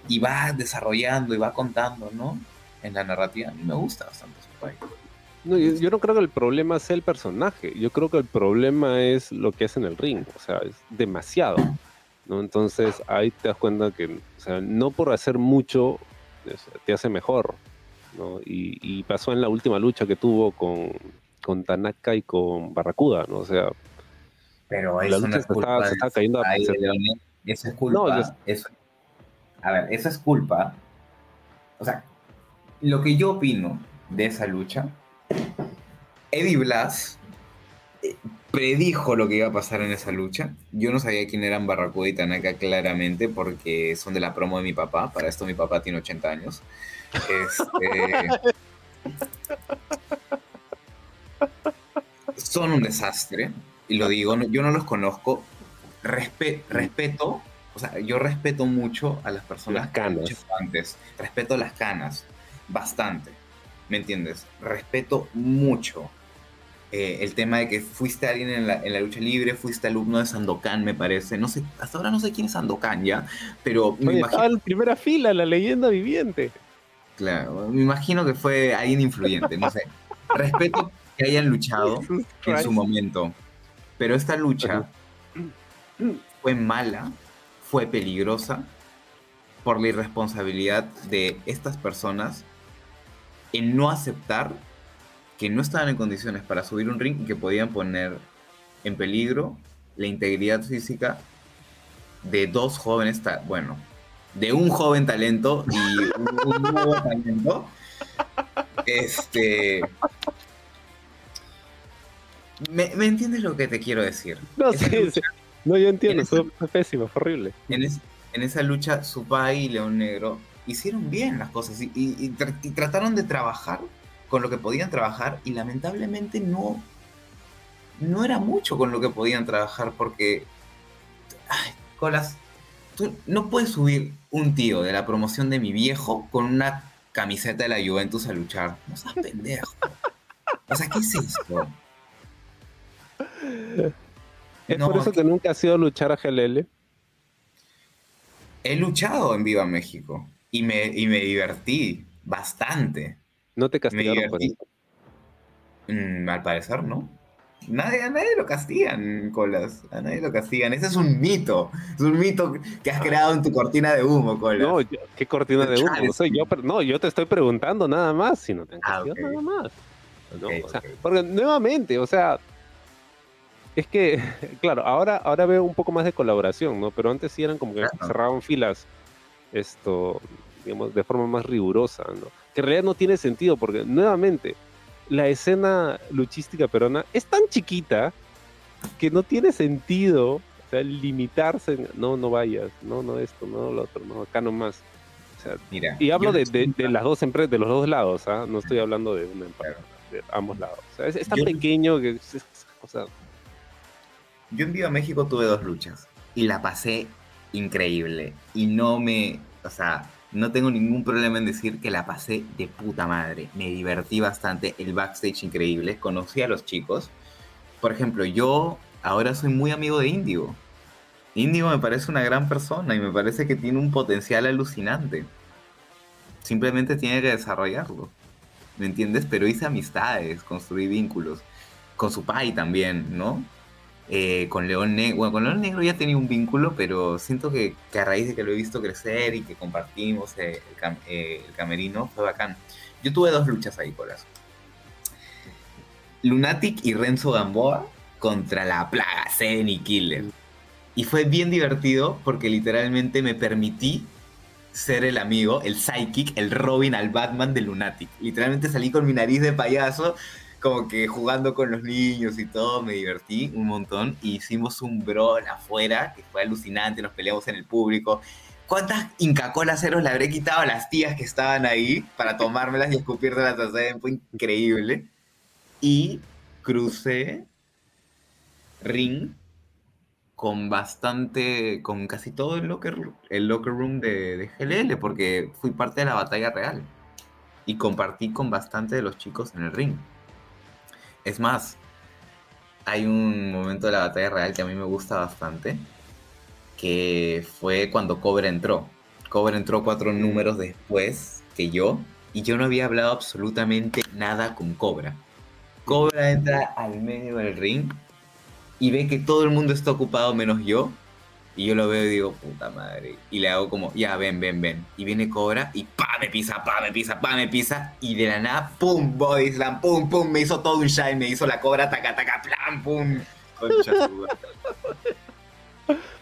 y va desarrollando y va contando, ¿no? En la narrativa, a mí me gusta bastante Supai. No, yo, no creo que el problema sea el personaje, yo creo que el problema es lo que es en el ring, o sea, es demasiado, ¿no? Entonces ahí te das cuenta que, o sea, no por hacer mucho te hace mejor, ¿no? Y, pasó en la última lucha que tuvo con, con Tanaka y con Barracuda, ¿no? O sea, pero la lucha se, está, cayendo a Eso es culpa. eso, a ver, eso es culpa. O sea, lo que yo opino de esa lucha Eddie Blas eh, predijo lo que iba a pasar en esa lucha. Yo no sabía quién eran Barracuda y Tanaka claramente porque son de la promo de mi papá. Para esto mi papá tiene 80 años. Este, son un desastre. Y lo digo, yo no los conozco. respeto, o sea, yo respeto mucho a las personas las canas. antes. Respeto las canas, bastante. ¿Me entiendes? Respeto mucho eh, el tema de que fuiste alguien en la, lucha libre, fuiste alumno de Sandokan, me parece. No sé, hasta ahora no sé quién es Sandokan ya, pero me imagino... en primera fila, la leyenda viviente. Claro, me imagino que fue alguien influyente, no sé. Respeto que hayan luchado en su momento, pero esta lucha fue mala, fue peligrosa por la irresponsabilidad de estas personas en no aceptar que no estaban en condiciones para subir un ring y que podían poner en peligro la integridad física de dos jóvenes, bueno, de un joven talento y un, nuevo talento. Este. ¿Me, entiendes lo que te quiero decir? No, sí, No, yo entiendo, fue pésimo, fue horrible. En, en esa lucha, Supai y León Negro hicieron bien las cosas y trataron de trabajar con lo que podían trabajar y lamentablemente no, no era mucho con lo que podían trabajar porque, ay, Colas, tú no puedes subir un tío de la promoción de mi viejo con una camiseta de la Juventus a luchar. No seas pendejo. O sea, ¿qué es esto? ¿Es por eso que nunca has ido a luchar a GLL? He luchado en Viva México y me, y me divertí bastante. ¿No te castigaron por mm, al parecer, ¿no? Nadie, a nadie lo castigan, Colas. A nadie lo castigan. Ese es un mito. Es un mito que has creado en tu cortina de humo, Colas. No, ¿qué cortina de humo? No, soy yo, no, yo te estoy preguntando nada más, si no te han ah, castigado nada más. Porque nuevamente, o sea, es que, claro, ahora, ahora veo un poco más de colaboración, ¿no? Pero antes sí eran como que cerraban filas, esto, digamos, de forma más rigurosa, ¿no? que en realidad no tiene sentido, porque nuevamente, la escena luchística peruana es tan chiquita que no tiene sentido o sea, limitarse, no, no vayas, no, no esto, no lo otro, no, acá nomás. O sea, Mira, y hablo de, de, las dos empresas, de los dos lados, ¿ah? no estoy hablando de una empresa, de ambos lados. O sea, es, tan pequeño que, o sea... Yo en Viva México tuve dos luchas y la pasé increíble y no me, o sea, no tengo ningún problema en decir que la pasé de puta madre. Me divertí bastante, el backstage increíble, conocí a los chicos. Por ejemplo, yo ahora soy muy amigo de Indigo. Indigo me parece una gran persona y me parece que tiene un potencial alucinante. Simplemente tiene que desarrollarlo. ¿Me entiendes? Pero hice amistades, construí vínculos. Con su pai también, ¿no? Eh, con León Negro, bueno, con León Negro ya tenía un vínculo, pero siento que, a raíz de que lo he visto crecer y que compartimos eh, eh, el, camerino, fue bacán. Yo tuve dos luchas ahí, colas. Lunatic y Renzo Gamboa contra la plaga, Zen y Killer. Y fue bien divertido porque literalmente me permití ser el amigo, el psychic, el Robin al Batman de Lunatic. Literalmente salí con mi nariz de payaso como que jugando con los niños y todo, me divertí un montón. Y hicimos un brawl afuera, que fue alucinante, nos peleamos en el público. ¿Cuántas Inca Cola ceros le habré quitado a las tías que estaban ahí para tomármelas y escupírselas a hacer? Fue increíble. Y crucé ring con bastante, con casi todo el locker, el locker room de, de GLL, porque fui parte de la batalla real. Y compartí con bastante de los chicos en el ring. Es más, hay un momento de la batalla real que a mí me gusta bastante, que fue cuando Cobra entró. Cobra entró cuatro números después que yo, y yo no había hablado absolutamente nada con Cobra. Cobra entra al medio del ring y ve que todo el mundo está ocupado menos yo. Y yo lo veo y digo, puta madre. Y le hago como, ya, ven, ven, ven. Y viene Cobra y pa, me pisa, pa, me pisa, pa, me pisa. Y de la nada, pum, body slam, pum, pum. Me hizo todo un shine, me hizo la Cobra, taca, taca, plan, pum. Concha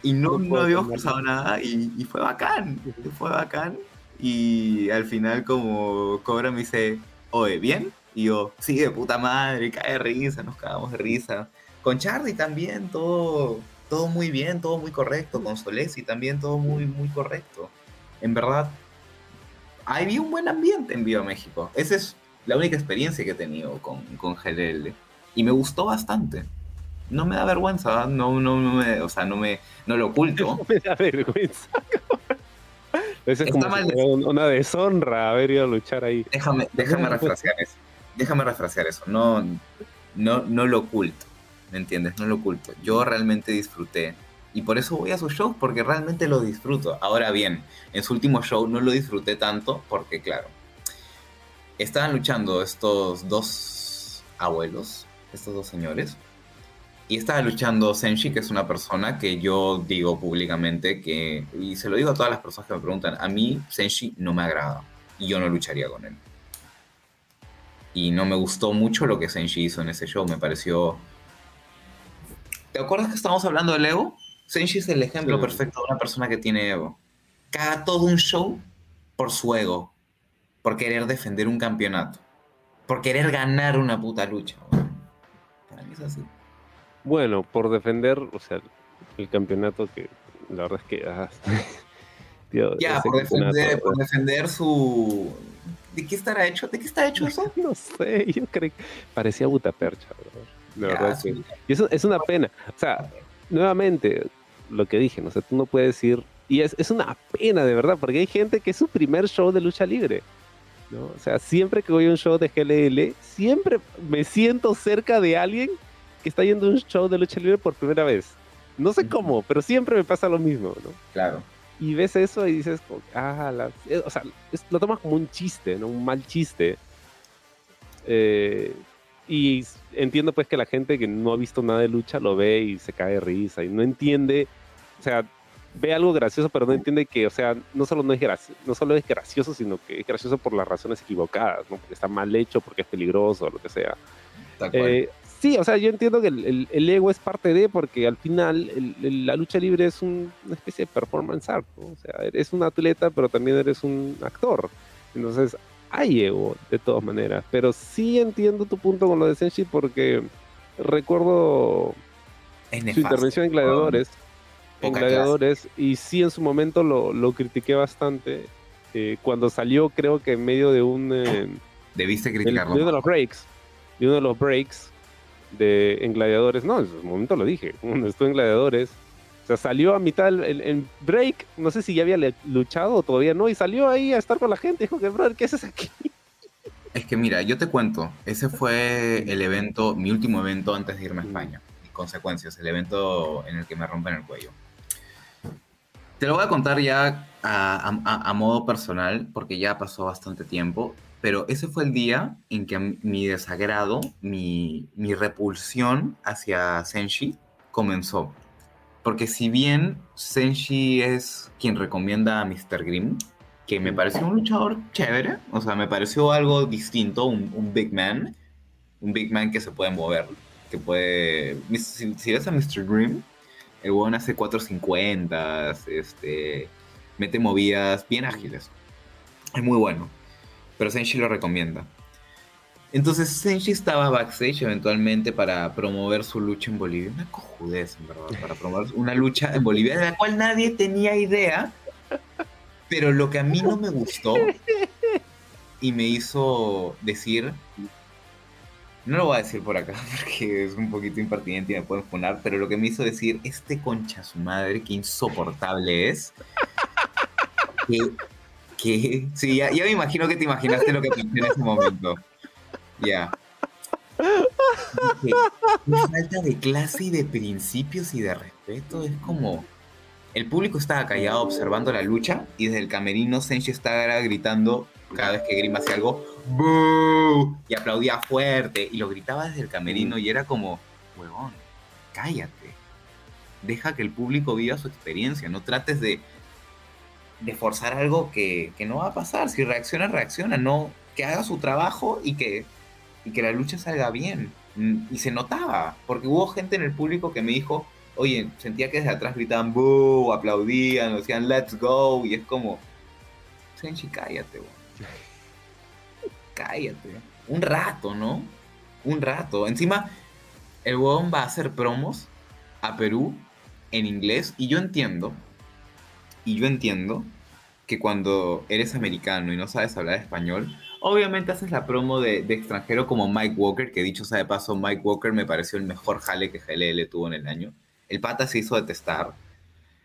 Y no, no habíamos pasado nada y, y fue bacán. Fue bacán. Y al final, como Cobra me dice, oye, ¿bien? Y yo, sí, de puta madre, cae de risa, nos cagamos de risa. Con Charlie también, todo, todo muy bien, todo muy correcto. Con Solesi también, todo muy, muy correcto. En verdad, había un buen ambiente en Viva México. Esa es la única experiencia que he tenido con, con GLL. Y me gustó bastante. No me da vergüenza, no, no, no me, o sea, no me, no lo oculto. No me da vergüenza. Esa es Está como mal una deshonra haber ido a luchar ahí. Déjame, déjame refrasear eso. Déjame refrasear eso. No, no, no lo oculto. ¿Me entiendes? No lo oculto. Yo realmente disfruté. Y por eso voy a sus shows, porque realmente lo disfruto. Ahora bien, en su último show no lo disfruté tanto, porque claro, estaban luchando estos dos abuelos, estos dos señores. Y estaba luchando Senshi, que es una persona que yo digo públicamente que, y se lo digo a todas las personas que me preguntan, a mí Senshi no me agrada y yo no lucharía con él. Y no me gustó mucho lo que Senshi hizo en ese show, me pareció... ¿Te acuerdas que estábamos hablando del ego? Senshi es el ejemplo Sí. perfecto de una persona que tiene ego. Caga todo un show por su ego, por querer defender un campeonato, por querer ganar una puta lucha. Para mí es así. Bueno, por defender, o sea, el campeonato que la verdad es que... ah, tío, Ya, por defender, por defender su... ¿De qué estará hecho? ¿De qué está hecho eso? No sé, yo creo que parecía butapercha, bro. La Ya, verdad sí. Y eso es una pena. O sea, nuevamente, lo que dije, no sé, tú no puedes ir. Y es, es una pena, de verdad, porque hay gente que es su primer show de lucha libre. ¿no? O sea, siempre que voy a un show de GLL, siempre me siento cerca de alguien que está yendo a un show de lucha libre por primera vez. No sé cómo, pero siempre me pasa lo mismo, ¿no? Claro. Y ves eso y dices, ah, la- eh, o sea, es- lo tomas como un chiste, ¿no? Un mal chiste. Eh, y entiendo pues que la gente que no ha visto nada de lucha lo ve y se cae de risa y no entiende, o sea, ve algo gracioso, pero no entiende que, o sea, no solo no es gracioso, no solo es gracioso, sino que es gracioso por las razones equivocadas, ¿no? Porque está mal hecho, porque es peligroso, lo que sea. Eh, sí, o sea, yo entiendo que el, el- el ego es parte de, porque al final el- la lucha libre es un- una especie de performance art, ¿no? O sea, eres un atleta, pero también eres un actor. Entonces, hay ego, de todas maneras. Pero sí entiendo tu punto con lo de Senshi, porque recuerdo su intervención en Gladiadores. En Gladiadores, y sí, en su momento lo, lo critiqué bastante. eh, cuando salió, creo que en medio de un. eh, Debiste criticarlo. de uno de los breaks, de uno de los breaks de en Gladiadores, no, en su momento lo dije, cuando estuve en Gladiadores, o sea, salió a mitad del el- el break, no sé si ya había luchado o todavía no, y salió ahí a estar con la gente, dijo que, brother, ¿qué haces aquí? Es que mira, yo te cuento, ese fue el evento, mi último evento antes de irme a. España. Mis consecuencias, el evento en el que me rompen el cuello. Te lo voy a contar ya a, a- a modo personal, porque ya pasó bastante tiempo, pero ese fue el día en que mi desagrado, mi, mi repulsión hacia Senshi comenzó. Porque si bien Senshi es quien recomienda a Mr. Grimm, que me pareció un luchador chévere, o sea, me pareció algo distinto, un, big man, un big man que se puede mover, que puede... Si, si ves a Mr. Grimm, el weón hace 450, este, mete movidas bien ágiles. Es muy bueno, pero Senshi lo recomienda. Entonces Senshi estaba backstage eventualmente para promover su lucha en Bolivia. Una cojudez, en verdad, para promover una lucha en Bolivia de la cual nadie tenía idea. Pero lo que a mí no me gustó y me hizo decir, no lo voy a decir por acá porque es un poquito impertinente y me pueden poner, pero lo que me hizo decir, este concha su madre, qué insoportable es. que, que, sí, ya, ya me imagino que te imaginaste lo que pensé en ese momento. Ya. Falta de clase y de principios y de respeto. Es como. El público estaba callado observando la lucha y desde el camerino Senshi estaba gritando cada vez que Grima hacía algo ¡Boo! y aplaudía fuerte y lo gritaba desde el camerino y era como, huevón, cállate. Deja que el público viva su experiencia, no trates de, de forzar algo que, que no va a pasar. Si reacciona, reacciona, no que haga su trabajo y que y que la lucha salga bien. Mm, y se notaba, porque hubo gente en el público que me dijo, oye, sentía que desde atrás gritaban boo, aplaudían, decían let's go, y es como, Senshi, cállate, Cállate. Un rato, ¿no? Un rato. Encima, el huevón va a hacer promos a Perú en inglés, y yo entiendo, y yo entiendo que cuando eres americano y no sabes hablar español, Obviamente haces la promo de, extranjero como Mike Walker, que dicho sea de paso, Mike Walker me pareció el mejor jale que GLL tuvo en el año. El pata se hizo detestar.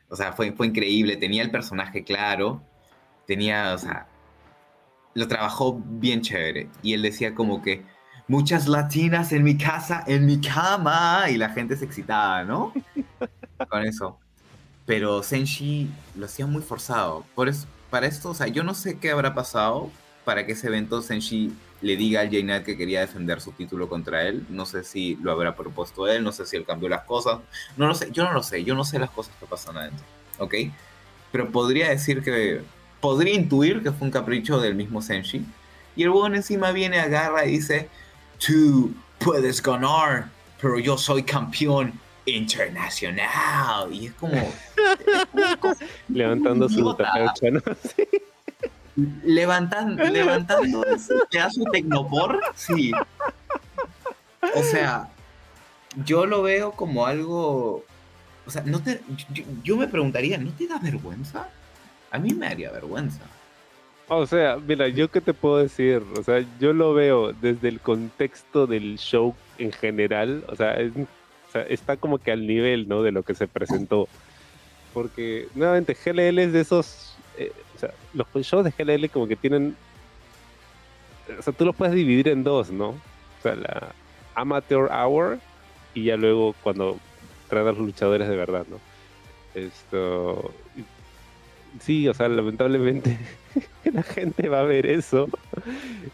O sea, fue, fue increíble. Tenía el personaje claro. Tenía, o sea, lo trabajó bien chévere. Y él decía como que, muchas latinas en mi casa, en mi cama. Y la gente se excitaba, ¿no? Con eso. Pero Senshi lo hacía muy forzado. Por eso, para esto, o sea, yo no sé qué habrá pasado, para que ese evento Senshi le diga al J-Knight que quería defender su título contra él. No sé si lo habrá propuesto él, no sé si él cambió las cosas. No lo sé, yo no lo sé, yo no sé las cosas que pasan adentro, ¿ok? Pero podría decir que, podría intuir que fue un capricho del mismo Senshi. Y el buen encima viene, agarra y dice, tú puedes ganar, pero yo soy campeón internacional. Y es como... Levantando su tapacha, ¿no? Sí levantando, levantando ese pedazo de tecnopor, sí. O sea, yo lo veo como algo. O sea, no te, yo, me preguntaría, ¿no te da vergüenza? A mí me haría vergüenza. O sea, mira, yo qué te puedo decir, o sea, yo lo veo desde el contexto del show en general, o sea, está como que al nivel, ¿no? De lo que se presentó. Porque, nuevamente, GLL es de esos eh, los shows de GLL como que tienen, o sea, tú los puedes dividir en dos, ¿no? O sea, la amateur hour y ya luego cuando traen a los luchadores de verdad, ¿no? Esto, sí, o sea, lamentablemente la gente va a ver eso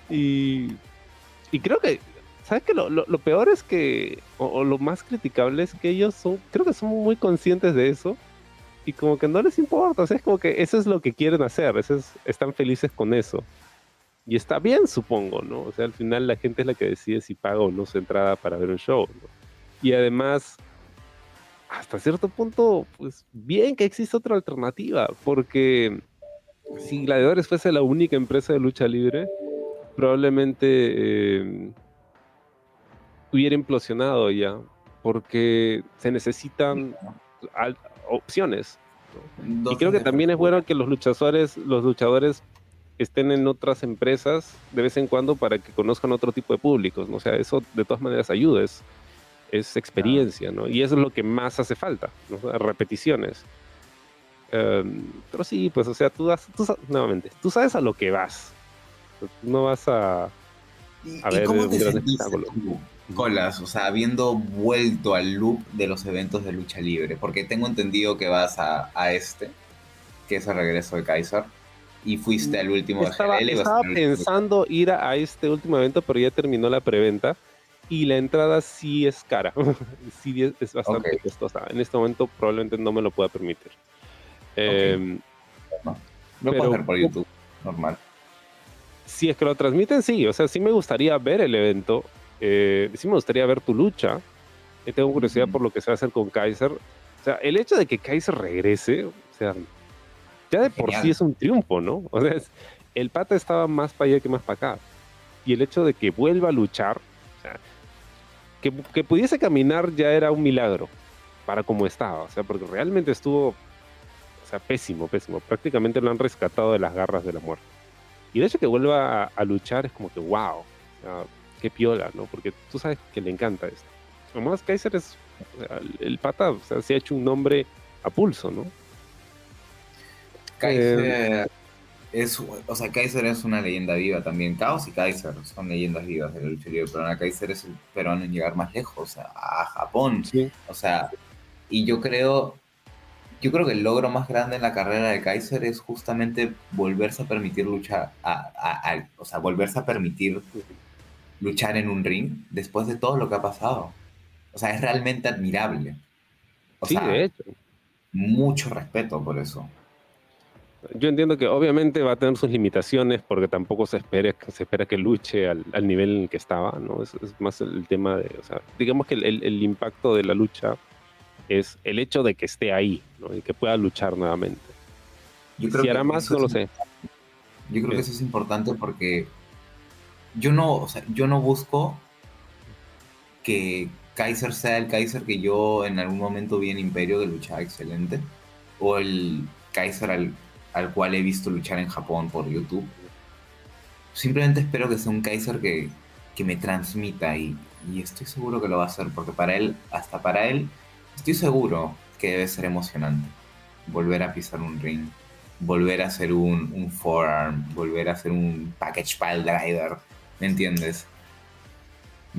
y, y creo que ¿Sabes qué? Lo, lo, peor es que, o, lo más criticable es que ellos son, creo que son muy conscientes de eso y como que no les importa, o sea, es como que eso es lo que quieren hacer, eso están felices con eso. Y está bien, supongo, ¿no? O sea, al final la gente es la que decide si paga o no su entrada para ver un show. Y además, hasta cierto punto, pues bien que existe otra alternativa, porque si Gladiadores fuese la única empresa de lucha libre, probablemente eh, hubiera implosionado ya, porque se necesitan opciones. Y creo que también es bueno que los luchadores, los luchadores estén en otras empresas de vez en cuando para que conozcan otro tipo de públicos, ¿no? O sea, eso de todas maneras ayuda, es, experiencia, ¿no? Y eso es lo que más hace falta, repeticiones. Em, pero sí, pues, o sea, tú, das, tú, nuevamente, tú sabes a lo que vas. No vas a, a ver un gran espectáculo colas, o sea, habiendo vuelto al loop de los eventos de lucha libre, porque tengo entendido que vas a, este, que es el regreso de Kaiser, y fuiste al último estaba, de Estaba pensando ir a, este último evento, pero ya terminó la preventa, y la entrada sí es cara, sí es, bastante costosa. En este momento probablemente no me lo pueda permitir. Em, no, lo puedo ver por YouTube, normal. Si es que lo transmiten, sí, o sea, sí me gustaría ver el evento, eh, sí me gustaría ver tu lucha. y tengo curiosidad por lo que se va a hacer con Kaiser. O sea, el hecho de que Kaiser regrese, o sea, ya de por sí es un triunfo, ¿no? O sea, el pata estaba más para allá que más para acá. y el hecho de que vuelva a luchar, o sea, que, que pudiese caminar ya era un milagro para como estaba, o sea, porque realmente estuvo, o sea, pésimo, pésimo. Prácticamente lo han rescatado de las garras de la muerte. Y de hecho que vuelva a, a luchar es como que, wow, o sea, qué piola, ¿no? Porque tú sabes que le encanta esto. Además, Kaiser es, el- pata, o sea, se ha hecho un nombre a pulso, ¿no? Kaiser es, o sea, Kaiser es una leyenda viva también. Caos y Kaiser son leyendas vivas de la lucha libre peruana. Kaiser es el peruano en llegar más lejos, o sea, a Japón. Sí. O sea, y yo creo, yo creo que el logro más grande en la carrera de Kaiser es justamente volverse a permitir luchar, a, a- a- o sea, volverse a permitir luchar en un ring después de todo lo que ha pasado. O sea, es realmente admirable. O sí, sea, de hecho. mucho respeto por eso. Yo entiendo que obviamente va a tener sus limitaciones porque tampoco se espera, se espera que luche al, al nivel en el que estaba, ¿no? Es, es más el tema de, o sea, digamos que el, el- el impacto de la lucha es el hecho de que esté ahí, ¿no? Y que pueda luchar nuevamente. Yo creo Si hará más, no lo sé. Yo creo que eso es importante porque yo no, yo no busco que Kaiser sea el Kaiser que yo en algún momento vi en Imperio que luchaba excelente, o el Kaiser al, al cual he visto luchar en Japón por YouTube. Simplemente espero que sea un Kaiser que, que me transmita y, y estoy seguro que lo va a hacer, porque para él, hasta para él, estoy seguro que debe ser emocionante volver a pisar un ring volver a hacer un, un forearm, volver a hacer un package pile driver, ¿me entiendes?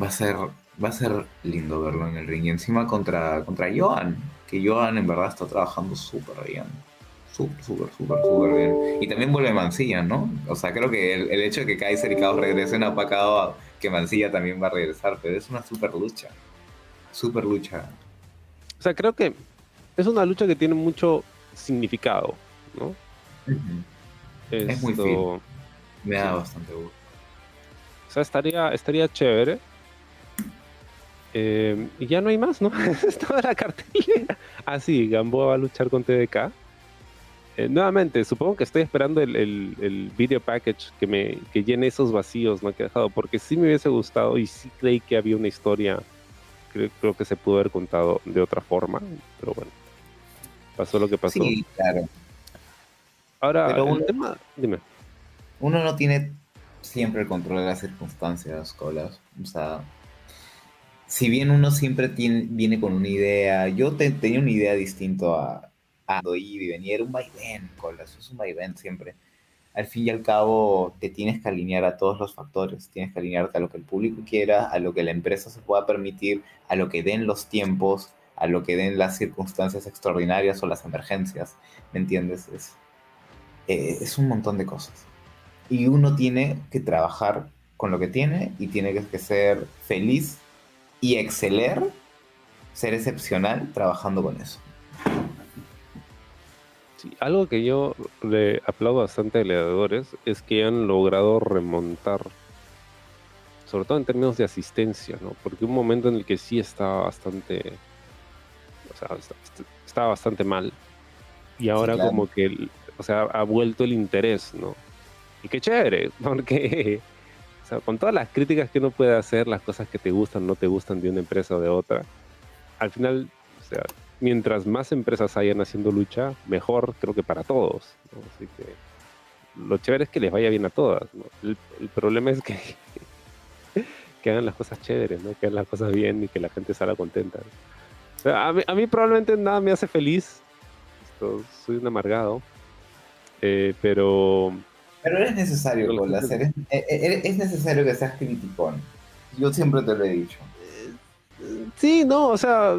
Va a ser, va a ser lindo verlo en el ring. Y encima contra, contra Johan, que Johan en verdad está trabajando súper bien. Súper, súper, súper, súper bien. Y también vuelve Mancilla, ¿no? O sea, creo que el, el hecho de que Kaiser y Caos regresen ha apacado que Mancilla también va a regresar, pero es una súper lucha. Súper lucha. O sea, creo que es una lucha que tiene mucho significado, ¿no? Es muy feel. Me da Sí. bastante gusto. O sea, estaría, estaría chévere. Eh, y ya no hay más, ¿no? es toda la cartelera. Ah, sí, Gamboa va a luchar con TDK. Eh, nuevamente, supongo que estoy esperando el, el- el video package que me que llene esos vacíos ¿no? que he dejado, porque sí me hubiese gustado y sí creí que había una historia. Creo, creo que se pudo haber contado de otra forma, pero bueno, pasó lo que pasó. Sí, claro. Ahora, pero el uno- tema, dime. uno no tiene siempre el control de las circunstancias, colas. O sea, si bien uno siempre tiene, viene con una idea, yo te- tenía una idea distinta a, iba y venía, era un vaivén, colas, es un vaivén siempre. Al fin y al cabo, te tienes que alinear a todos los factores, tienes que alinearte a lo que el público quiera, a lo que la empresa se pueda permitir, a lo que den los tiempos, a lo que den las circunstancias extraordinarias o las emergencias, ¿me entiendes? Es, eh, es un montón de cosas y uno tiene que trabajar con lo que tiene y tiene que, ser feliz y exceler, ser excepcional trabajando con eso. Sí, algo que yo le aplaudo bastante a gladiadores es que han logrado remontar, sobre todo en términos de asistencia, ¿no? Porque un momento en el que sí estaba bastante, o sea, est- est- estaba bastante mal y ahora claro. como que, o sea, ha vuelto el interés, ¿no? Y qué chévere, porque, con todas las críticas que uno puede hacer, las cosas que te gustan, no te gustan de una empresa o de otra, al final, o sea, mientras más empresas hayan haciendo lucha, mejor creo que para todos. Así que lo chévere es que les vaya bien a todas. ¿no? El, el problema es que, que hagan las cosas chéveres, ¿no? que hagan las cosas bien y que la gente salga contenta. A, mí, probablemente nada me hace feliz. Soy un amargado. Eh, pero Pero eres necesario, Colas, eres- e- e- es necesario que seas criticón. Yo siempre te lo he dicho. Sí, no, o sea,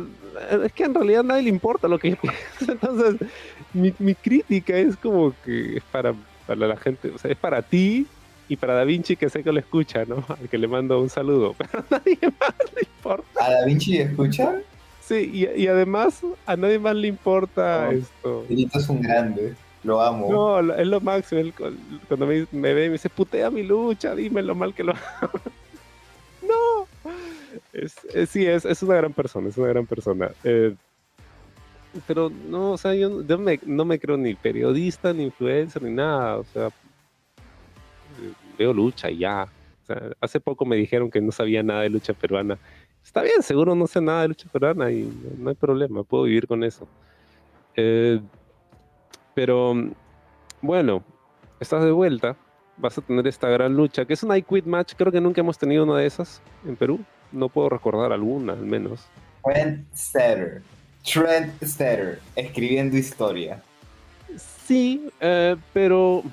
es que en realidad a nadie le importa lo que yo pienso. Entonces, mi, mi crítica es como que es para, para la gente, o sea, es para ti y para Da Vinci que sé que lo escucha, ¿no? Al que le mando un saludo, pero a nadie más le importa. ¿A Da Vinci escucha? Sí, y, y además a nadie más le importa No. esto. Grito es un grande, lo amo. No, es lo máximo. cuando me, me ve, me dice, putea mi lucha, dime lo mal que lo hago. no. Sí, es, es una gran persona, es una gran persona. Eh, pero no, o sea, yo, no- me- creo ni periodista, ni influencer, ni nada. O sea, veo lucha y ya. hace poco me dijeron que no sabía nada de lucha peruana. Está bien, seguro no sé nada de lucha peruana y no hay problema, puedo vivir con eso. Eh, pero bueno, estás de vuelta, vas a tener esta gran lucha, que es una I Quit match, creo que nunca hemos tenido una de esas en Perú, no puedo recordar alguna al menos. Trent Stetter, Trent Stetter, escribiendo historia. Sí, eh, pero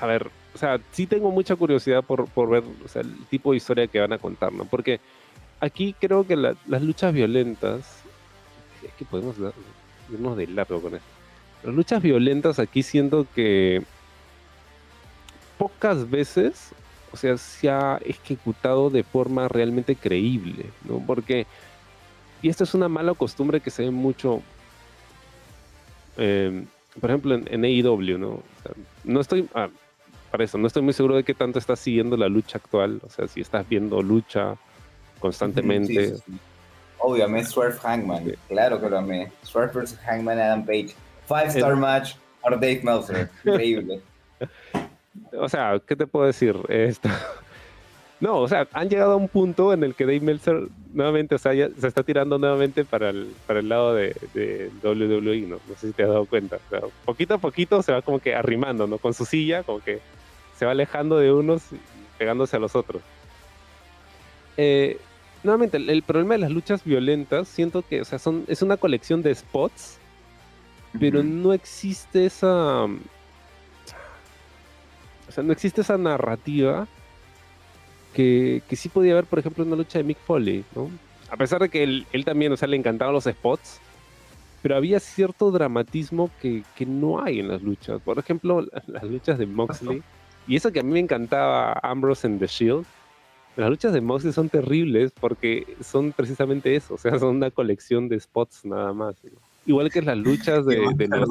a ver, o sea, sí tengo mucha curiosidad por, ver el tipo de historia que van a contar, ¿no? Porque aquí creo que las luchas violentas, es que podemos irnos de largo con esto. Las luchas violentas aquí siento que pocas veces, o sea, se ha ejecutado de forma realmente creíble, ¿no? Porque, y esto es una mala costumbre que se ve mucho, em, por ejemplo, en, AEW, ¿no? no estoy, ah, para eso, no estoy muy seguro de qué tanto estás siguiendo la lucha actual, o sea, si estás viendo lucha constantemente. Obviamente, Swerve Hangman, claro que lo amé. Swerve vs. Hangman Adam Page. Five star match por Dave Meltzer. Increíble. o sea, ¿qué te puedo decir? Esto. No, o sea, han llegado a un punto en el que Dave Meltzer nuevamente, o sea, ya se está tirando nuevamente para el, para el lado de, de WWE, ¿no? No sé si te has dado cuenta. O sea, poquito a poquito se va como que arrimando, ¿no? Con su silla, como que se va alejando de unos y pegándose a los otros. Eh, nuevamente, el, problema de las luchas violentas, siento que, o sea, son, es una colección de spots, pero no existe esa. O sea, no existe esa narrativa que, sí podía haber, por ejemplo, una lucha de Mick Foley, ¿no? A pesar de que él, también, o sea, le encantaban los spots, pero había cierto dramatismo que, no hay en las luchas. Por ejemplo, las luchas de Moxley, y eso que a mí me encantaba Ambrose en The Shield, las luchas de Moxley son terribles porque son precisamente eso, o sea, son una colección de spots nada más. Igual que las luchas de, los...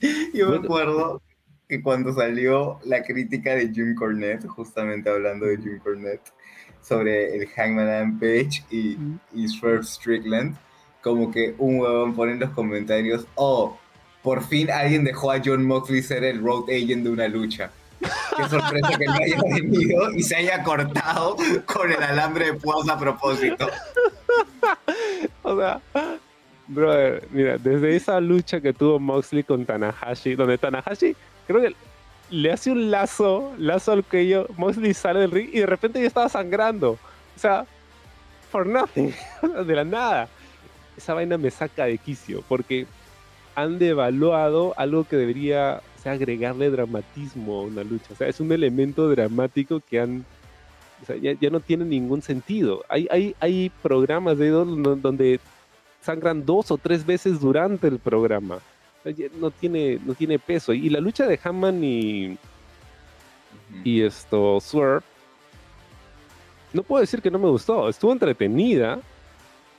Yo me acuerdo que cuando salió la crítica de Jim Cornette, justamente hablando de Jim Cornette, sobre el Hangman Page y, y Swerve Strickland, como que un huevón pone en los comentarios, oh, por fin alguien dejó a John Moxley ser el road agent de una lucha. Qué sorpresa que no haya venido y se haya cortado con el alambre de púas a propósito. o sea, brother, mira, desde esa lucha que tuvo Moxley con Tanahashi, donde Tanahashi creo que le hace un lazo, lazo al cuello, Moxley sale del ring y de repente ya estaba sangrando. O sea, for nothing, de la nada. Esa vaina me saca de quicio porque han devaluado algo que debería o agregarle dramatismo a una lucha. O sea, es un elemento dramático que han. O sea, ya, no tiene ningún sentido. Hay, hay, hay programas de donde sangran dos o tres veces durante el programa. no tiene, no tiene peso. Y la lucha de Hammond y. Y esto, Swerve. No puedo decir que no me gustó. Estuvo entretenida.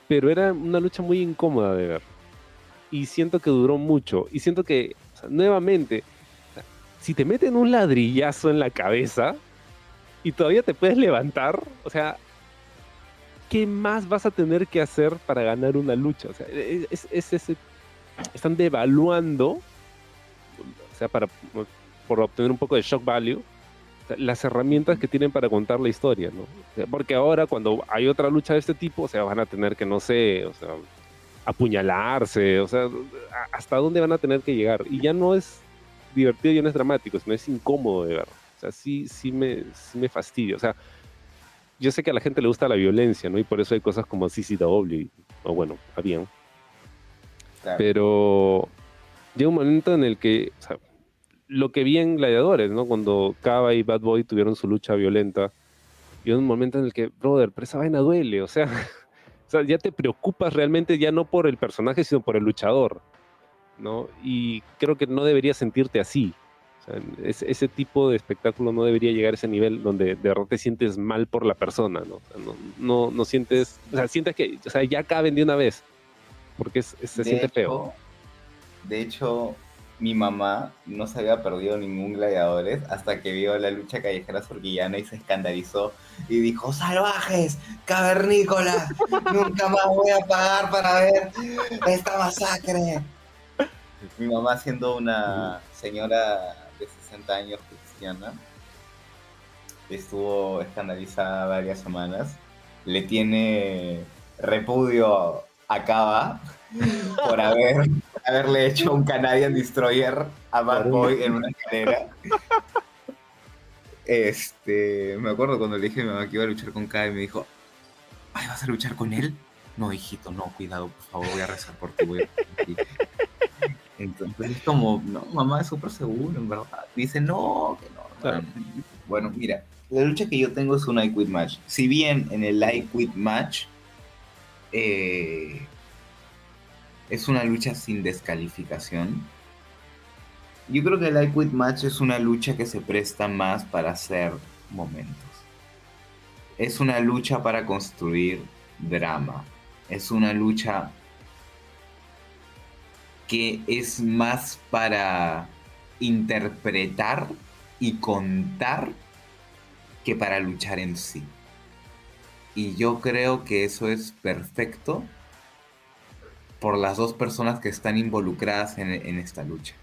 Pero era una lucha muy incómoda de ver. Y siento que duró mucho. Y siento que, nuevamente, si te meten un ladrillazo en la cabeza y todavía te puedes levantar, o sea, ¿qué más vas a tener que hacer para ganar una lucha? O sea, es, ese, están devaluando, o sea, para, por obtener un poco de shock value, las herramientas que tienen para contar la historia, ¿no? porque ahora cuando hay otra lucha de este tipo, o sea, van a tener que, no sé, o sea, apuñalarse, o sea, hasta dónde van a tener que llegar. Y ya no es divertido y no es dramático, sino es incómodo de ver. O sea, sí, sí me, sí me fastidia. O sea, yo sé que a la gente le gusta la violencia, ¿no? Y por eso hay cosas como CCW, o bueno, habían. Pero llega un momento en el que, o sea, lo que vi en Gladiadores, ¿no? Cuando Kaba y Bad Boy tuvieron su lucha violenta, y un momento en el que, brother, pero esa vaina duele, o sea, o sea, ya te preocupas realmente ya no por el personaje, sino por el luchador. ¿no? Y creo que no debería sentirte así. Ese, tipo de espectáculo no debería llegar a ese nivel donde de verdad te sientes mal por la persona, ¿no? no, no, sientes, o sea, sientes que, o sea, ya acaben de una vez, porque se siente feo. De hecho, mi mamá no se había perdido ningún gladiadores hasta que vio la lucha callejera surguillana y se escandalizó y dijo, salvajes, cavernícolas, nunca más voy a pagar para ver esta masacre mi mamá siendo una señora 60 años cristiana, estuvo escandalizada varias semanas. Le tiene repudio a Cava por haber, haberle hecho un Canadian Destroyer a Bad Boy en una escalera. Este, me acuerdo cuando le dije a mi mamá que iba a luchar con Cava y me dijo, Ay, ¿vas a luchar con él? No, hijito, no, cuidado, por favor, voy a rezar por ti. Entonces es como, no, mamá es súper seguro, en verdad. Dice, no, que no. Bueno, mira, la lucha que yo tengo es un I Quit Match. Si bien en el I Quit Match eh, es una lucha sin descalificación, yo creo que el I Quit Match es una lucha que se presta más para hacer momentos. Es una lucha para construir drama. Es una lucha que es más para interpretar y contar que para luchar en sí. Y yo creo que eso es perfecto por las dos personas que están involucradas en, esta lucha.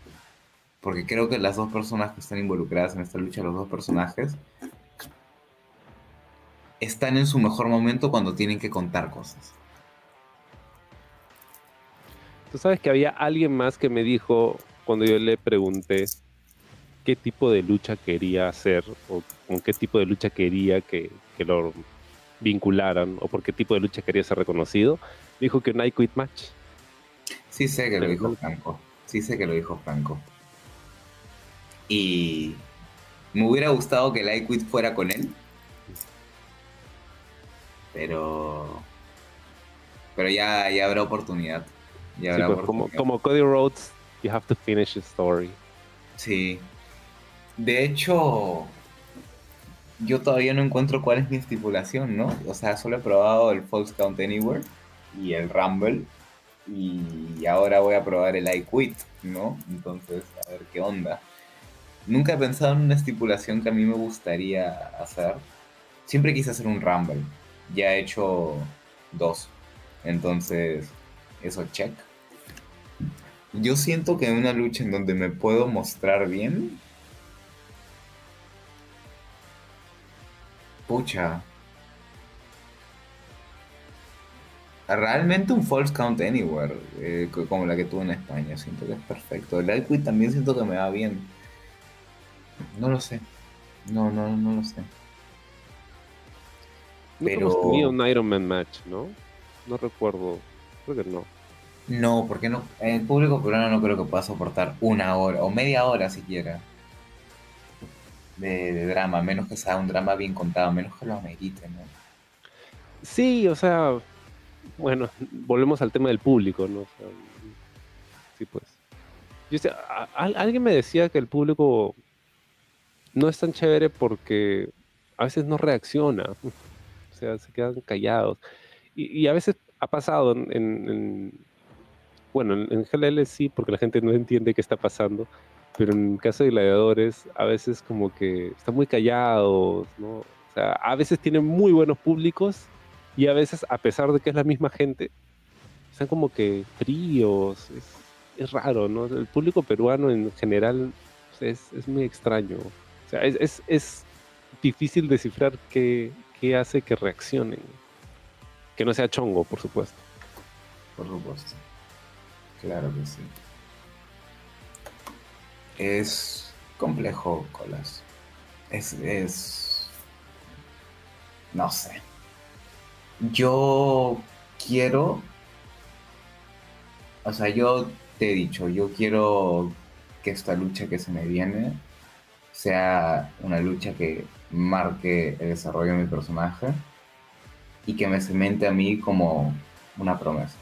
Porque creo que las dos personas que están involucradas en esta lucha, los dos personajes, están en su mejor momento cuando tienen que contar cosas. Tú sabes que había alguien más que me dijo cuando yo le pregunté qué tipo de lucha quería hacer o con qué tipo de lucha quería que, lo vincularan o por qué tipo de lucha quería ser reconocido, dijo que un I Quit Match. Sí sé que lo dijo Franco, sí sé que lo dijo Franco. Y me hubiera gustado que el I Quit fuera con él, pero pero ya, ya habrá oportunidad. Pues, Como, como Cody Rhodes, you have to finish the story. Sí. De hecho, yo todavía no encuentro cuál es mi estipulación, ¿no? O sea, solo he probado el False Count Anywhere y el Rumble. Y ahora voy a probar el I Quit, ¿no? Entonces, a ver qué onda. Nunca he pensado en una estipulación que a mí me gustaría hacer. Siempre quise hacer un Rumble ya he hecho dos. Entonces, eso check. Yo siento que en una lucha en donde me puedo mostrar bien. Pucha. Realmente un false count anywhere, eh, como la que tuve en España, siento que es perfecto. El Liquid también siento que me va bien. No lo sé. No, no, no lo sé. Pero... tenido un Iron Man match, ¿no? No recuerdo. Creo que no. No, porque no. El público peruano no creo que pueda soportar una hora o media hora siquiera de, drama, menos que sea un drama bien contado, menos que lo amerite, ¿no? Sí, o sea, bueno, volvemos al tema del público, ¿no? sí, pues. Yo alguien me decía que el público no es tan chévere porque a veces no reacciona sea, se quedan callados. Y, a veces ha pasado en, bueno, en, GLL sí, porque la gente no entiende qué está pasando, pero en el caso de gladiadores, a veces como que están muy callados, ¿no? O sea, a veces tienen muy buenos públicos y a veces, a pesar de que es la misma gente, están como que fríos, es, raro, ¿no? El público peruano en general es, es muy extraño. O sea, es, es, es difícil descifrar qué, qué hace que reaccionen. Que no sea chongo, por supuesto. Por supuesto. Claro que sí. Es complejo, Colas. Es, es... No sé. Yo quiero... O sea, yo te he dicho, yo quiero que esta lucha que se me viene sea una lucha que marque el desarrollo de mi personaje y que me cemente a mí como una promesa.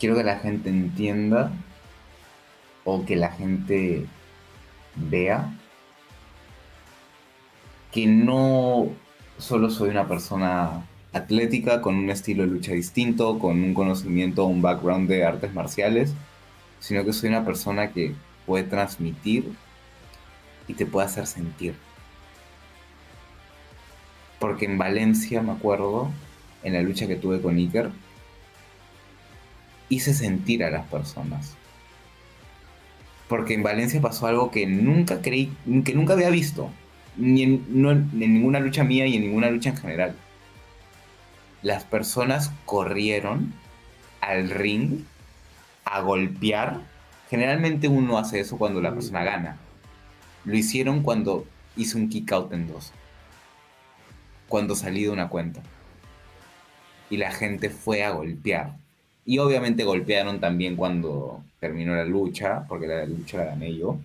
Quiero que la gente entienda o que la gente vea que no solo soy una persona atlética con un estilo de lucha distinto, con un conocimiento, un background de artes marciales, sino que soy una persona que puede transmitir y te puede hacer sentir. Porque en Valencia, me acuerdo, en la lucha que tuve con Iker, hice sentir a las personas. Porque en Valencia pasó algo que nunca creí, que nunca había visto. ni en, no en ninguna lucha mía y en ninguna lucha en general. Las personas corrieron al ring a golpear. Generalmente uno hace eso cuando la persona gana. Lo hicieron cuando hice un kick out en dos. Cuando salí de una cuenta. Y la gente fue a golpear. Y obviamente golpearon también cuando terminó la lucha, porque la lucha la gané yo.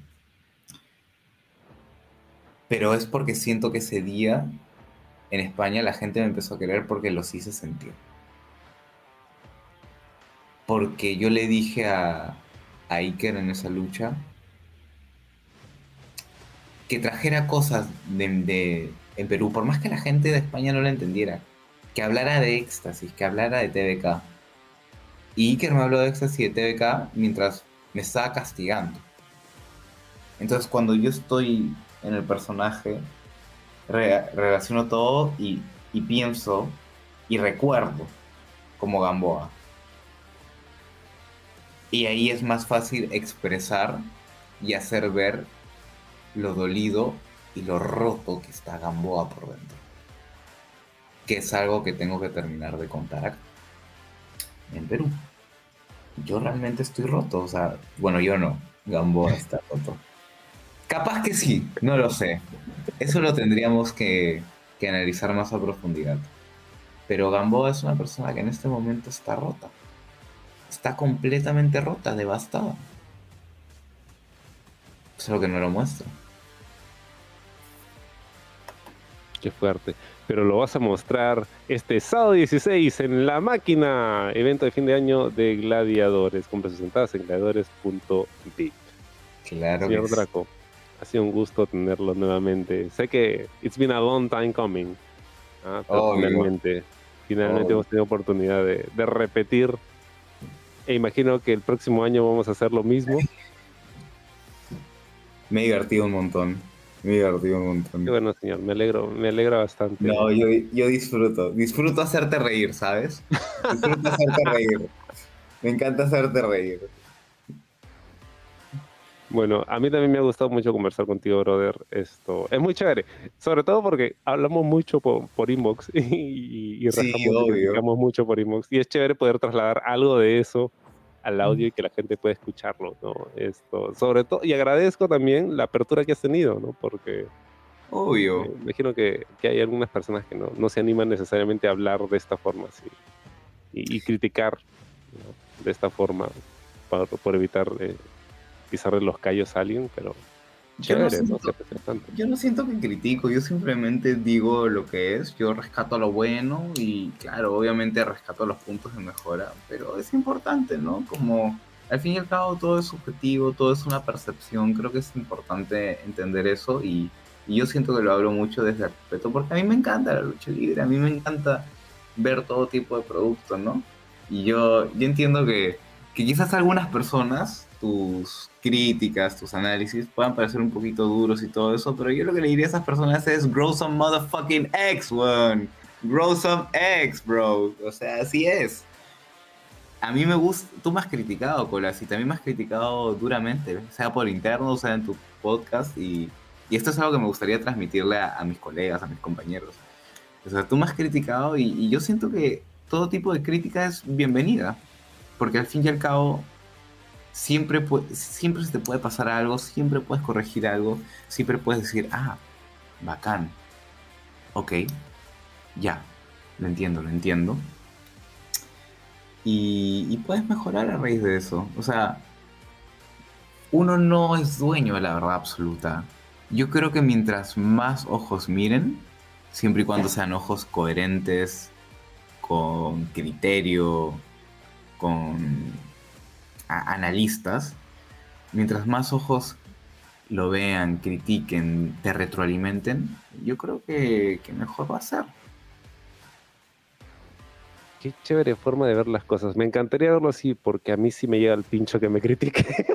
Pero es porque siento que ese día en España la gente me empezó a querer porque los hice sentir. Porque yo le dije a, a Iker en esa lucha que trajera cosas de, en Perú, por más que la gente de España no la entendiera, que hablara de éxtasis, que hablara de TVK. Y Iker me habló de de TVK mientras me estaba castigando. Entonces cuando yo estoy en el personaje, relaciono todo y, y pienso y recuerdo como Gamboa. Y ahí es más fácil expresar y hacer ver lo dolido y lo roto que está Gamboa por dentro. Que es algo que tengo que terminar de contar en Perú. Yo realmente estoy roto, o sea, bueno, yo no, Gamboa está roto. Capaz que sí, no lo sé. Eso lo tendríamos que, que analizar más a profundidad. Pero Gamboa es una persona que en este momento está rota. Está completamente rota, devastada. Solo que no lo muestra. Qué fuerte. Pero lo vas a mostrar este sábado 16 en La Máquina, evento de fin de año de gladiadores, con presentadas en gladiadores.bit. Claro. Señor Draco, ha sido un gusto tenerlo nuevamente. Sé que it's been a long time coming. ¿ah? Pero finalmente, finalmente hemos tenido oportunidad de, de repetir. E imagino que el próximo año vamos a hacer lo mismo. Me he divertido un montón. Me he divertido un montón. Qué bueno, señor. Me alegro, me alegra bastante. No, yo, yo disfruto. Disfruto hacerte reír, ¿sabes? Disfruto hacerte reír. Me encanta hacerte reír. Bueno, a mí también me ha gustado mucho conversar contigo, brother. Esto es muy chévere, sobre todo porque hablamos mucho por, por inbox y, y Sí, y criticamos mucho por inbox. Y es chévere poder trasladar algo de eso al audio y que la gente pueda escucharlo, ¿no? Esto, sobre todo, y agradezco también la apertura que has tenido, ¿no? Porque Obvio. me imagino que, que hay algunas personas que no, no se animan necesariamente a hablar de esta forma, así, y, y criticar ¿no? de esta forma por, por evitar eh, pisarle los callos a alguien, pero Yo no, siento, Se representa. yo no siento que critico, yo simplemente digo lo que es, yo rescato lo bueno y claro, obviamente rescato los puntos de mejora, pero es importante, ¿no? Como al fin y al cabo todo es subjetivo, todo es una percepción, creo que es importante entender eso y, y yo siento que lo hablo mucho desde el respeto porque a mí me encanta la lucha libre, a mí me encanta ver todo tipo de productos, ¿no? Y yo, yo entiendo que, que quizás algunas personas, tus críticas, tus análisis puedan parecer un poquito duros y todo eso, pero yo lo que le diría a esas personas es grow some motherfucking eggs, weón. Grow some eggs, bro. O sea, así es. A mí me gusta, tú me has criticado, Colas, y también me has criticado duramente, sea por interno, sea en tu podcast, y, y esto es algo que me gustaría transmitirle a, a mis colegas, a mis compañeros. O sea, tú me has criticado y, y yo siento que todo tipo de crítica es bienvenida, porque al fin y al cabo siempre, siempre se te puede pasar algo, siempre puedes corregir algo, siempre puedes decir, ah, bacán, ok, ya, lo entiendo, lo entiendo. Y, y puedes mejorar a raíz de eso. O sea, uno no es dueño de la verdad absoluta. Yo creo que mientras más ojos miren, siempre y cuando sean ojos coherentes, con criterio, con a- analistas, mientras más ojos lo vean, critiquen, te retroalimenten, yo creo que, que mejor va a ser. Qué chévere forma de ver las cosas. Me encantaría verlo así, porque a mí sí me llega el pincho que me critique.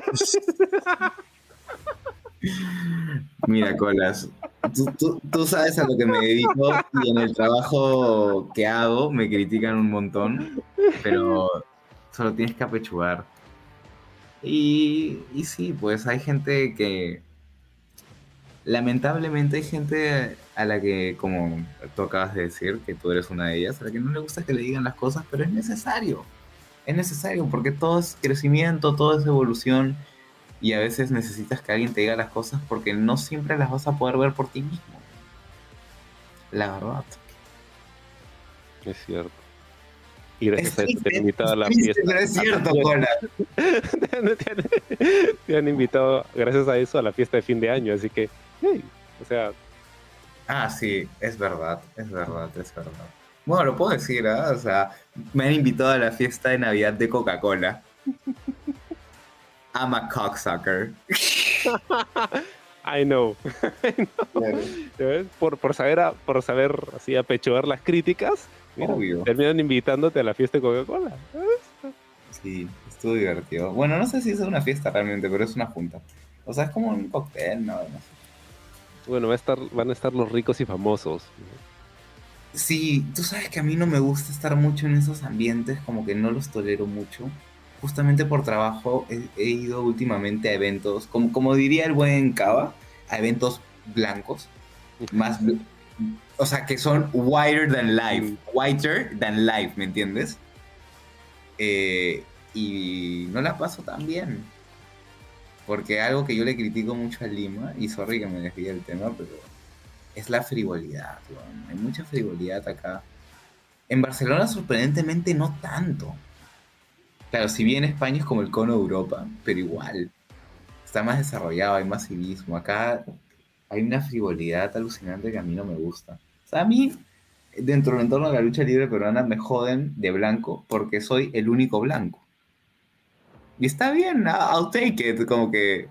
Mira, Colas, tú, tú- tú sabes a lo que me dedico y en el trabajo que hago me critican un montón, pero solo tienes que apechugar. Y, sí, pues hay gente que, lamentablemente hay gente a la que, como tú acabas de decir, que tú eres una de ellas, a la que no le gusta que le digan las cosas, pero es necesario. Es necesario porque todo es crecimiento, todo es evolución y a veces necesitas que alguien te diga las cosas porque no siempre las vas a poder ver por ti mismo. La verdad. Es cierto. Y gracias a eso te han invitado a la fiesta. Pero es cierto, Cola. te, han, invitado, gracias a eso, a la fiesta de fin de año. Así que, hey, o sea, Ah, sí, es verdad, es verdad, es verdad. Bueno, lo puedo decir, ¿ah? O sea, me han invitado a la fiesta de Navidad de Coca-Cola. I'm a cocksucker. I know. ¿Ya ves? Por, por saber, a- por saber así apechugar las críticas, mira, Obvio. terminan invitándote a la fiesta de Coca-Cola. Sí, estuvo divertido. Bueno, no sé si es una fiesta realmente, pero es una junta. O sea, es como un cóctel, no, no sé. Bueno, va a estar, van a estar los ricos y famosos. Sí, tú sabes que a mí no me gusta estar mucho en esos ambientes, como que no los tolero mucho. Justamente por trabajo he, he ido últimamente a eventos, como, como diría el buen Cava, a eventos blancos, más, o sea, que son whiter than life, whiter than life, ¿me entiendes? Eh, y no la paso tan bien. Porque algo que yo le critico mucho a Lima, y sorry que me desvíe del tema, pero es la frivolidad, weón. Hay mucha frivolidad acá. En Barcelona, sorprendentemente, no tanto. Claro, si bien España es como el cono de Europa, pero igual. Está más desarrollado, hay más civismo. Acá hay una frivolidad alucinante que a mí no me gusta. O sea, a mí, dentro del entorno de la lucha libre peruana, me joden de blanco porque soy el único blanco. Y está bien, I'll take it. Como que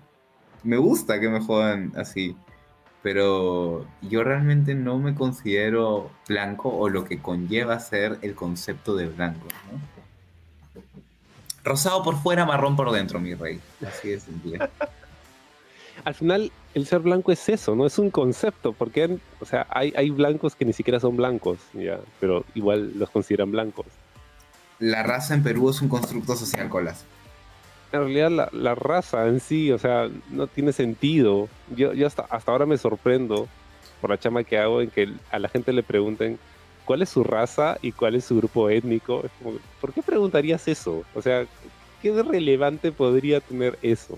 me gusta que me jodan así pero yo realmente no me considero blanco o lo que conlleva ser el concepto de blanco. Rosado por fuera, marrón por dentro, mi rey. Así de simple. Al final, el ser blanco es eso, ¿no? Es un concepto, porque, o sea, hay, hay blancos que ni siquiera son blancos, ya, pero igual los consideran blancos. La raza en Perú es un constructo social, colas. En realidad, la, la raza en sí, o sea, no tiene sentido. Yo, yo hasta, hasta ahora me sorprendo por la chama que hago en que a la gente le pregunten cuál es su raza y cuál es su grupo étnico. Es como, ¿por qué preguntarías eso? O sea, ¿qué de relevante podría tener eso?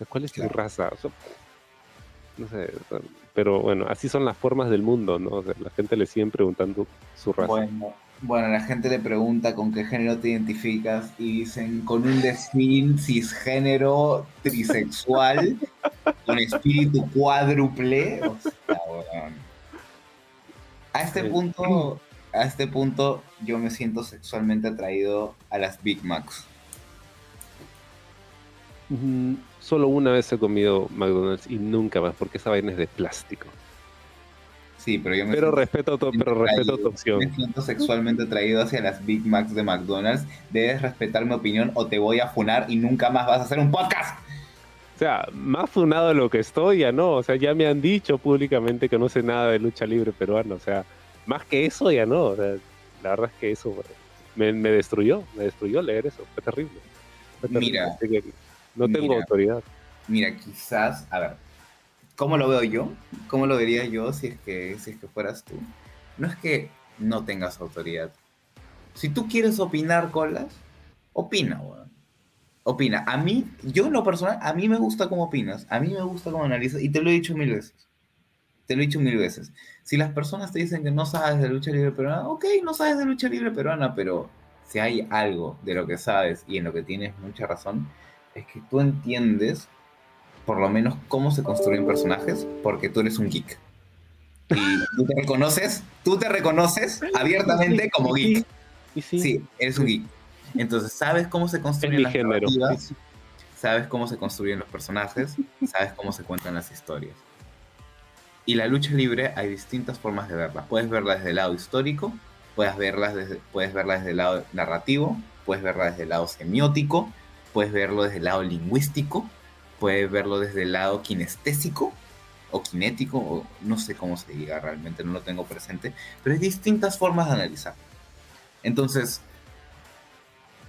Sea, ¿Cuál es Claro. tu raza? O sea, no sé, pero bueno, así son las formas del mundo, ¿no? O sea, la gente le siguen preguntando su raza. Bueno, bueno, la gente le pregunta con qué género te identificas y dicen con un desfín cisgénero trisexual con espíritu cuádruple. O sea, weón. A este punto, a este punto yo me siento sexualmente atraído a las Big Macs. Mm, Solo una vez he comido McDonald's y nunca más, porque esa vaina es de plástico. Sí, pero yo me Pero respeto, tu, pero respeto tu opción. Me siento sexualmente atraído hacia las Big Macs de McDonald's. Debes respetar mi opinión o te voy a funar y nunca más vas a hacer un podcast. O sea, más funado de lo que estoy, ya no. O sea, ya me han dicho públicamente que no sé nada de lucha libre peruana. O sea, más que eso, ya no. O sea, la verdad es que eso me, me destruyó. Me destruyó leer eso. Fue terrible. Fue terrible. Mira. No tengo Mira. autoridad. Mira, quizás, a ver, ¿cómo lo veo yo? ¿Cómo lo vería yo si es que, si es que fueras tú? No es que no tengas autoridad. Si tú quieres opinar, colas, opina, weón. Opina. A mí, yo en lo personal, a mí me gusta cómo opinas, a mí me gusta cómo analizas, y te lo he dicho mil veces. Te lo he dicho mil veces. Si las personas te dicen que no sabes de lucha libre peruana, ok, no sabes de lucha libre peruana, pero si hay algo de lo que sabes y en lo que tienes mucha razón, es que tú entiendes por lo menos cómo se construyen personajes, porque tú eres un geek. Y tú te reconoces, tú te reconoces abiertamente como geek. Sí, eres un geek. Entonces, sabes cómo se construyen las género. narrativas, sabes cómo se construyen los personajes, sabes cómo se cuentan las historias. Y la lucha libre hay distintas formas de verla. Puedes verla desde el lado histórico, puedes verla desde, puedes verla desde el lado narrativo, puedes verla desde el lado semiótico, puedes verlo desde el lado lingüístico, puedes verlo desde el lado kinestésico o kinético, o no sé cómo se diga realmente, no lo tengo presente, pero hay distintas formas de analizar. Entonces,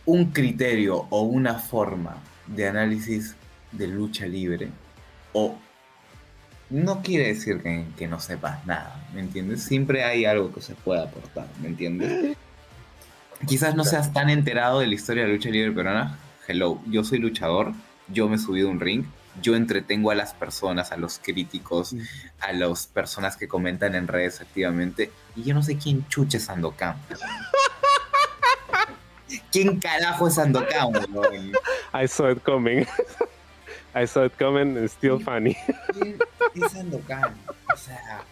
un criterio o una forma de análisis de lucha libre o no quiere decir que, que no sepas nada, ¿me entiendes? Siempre hay algo que se pueda aportar, ¿me entiendes? Quizás no seas tan enterado de la historia de la lucha libre peruana. Hello, yo soy luchador, yo me he subido a un ring, yo entretengo a las personas, a los críticos, a las personas que comentan en redes activamente, y yo no sé quién chuche es Sandokan. ¿Quién carajo es Sandokan? I saw it coming. I saw it coming still funny. ¿Quién es Sandokan? O sea,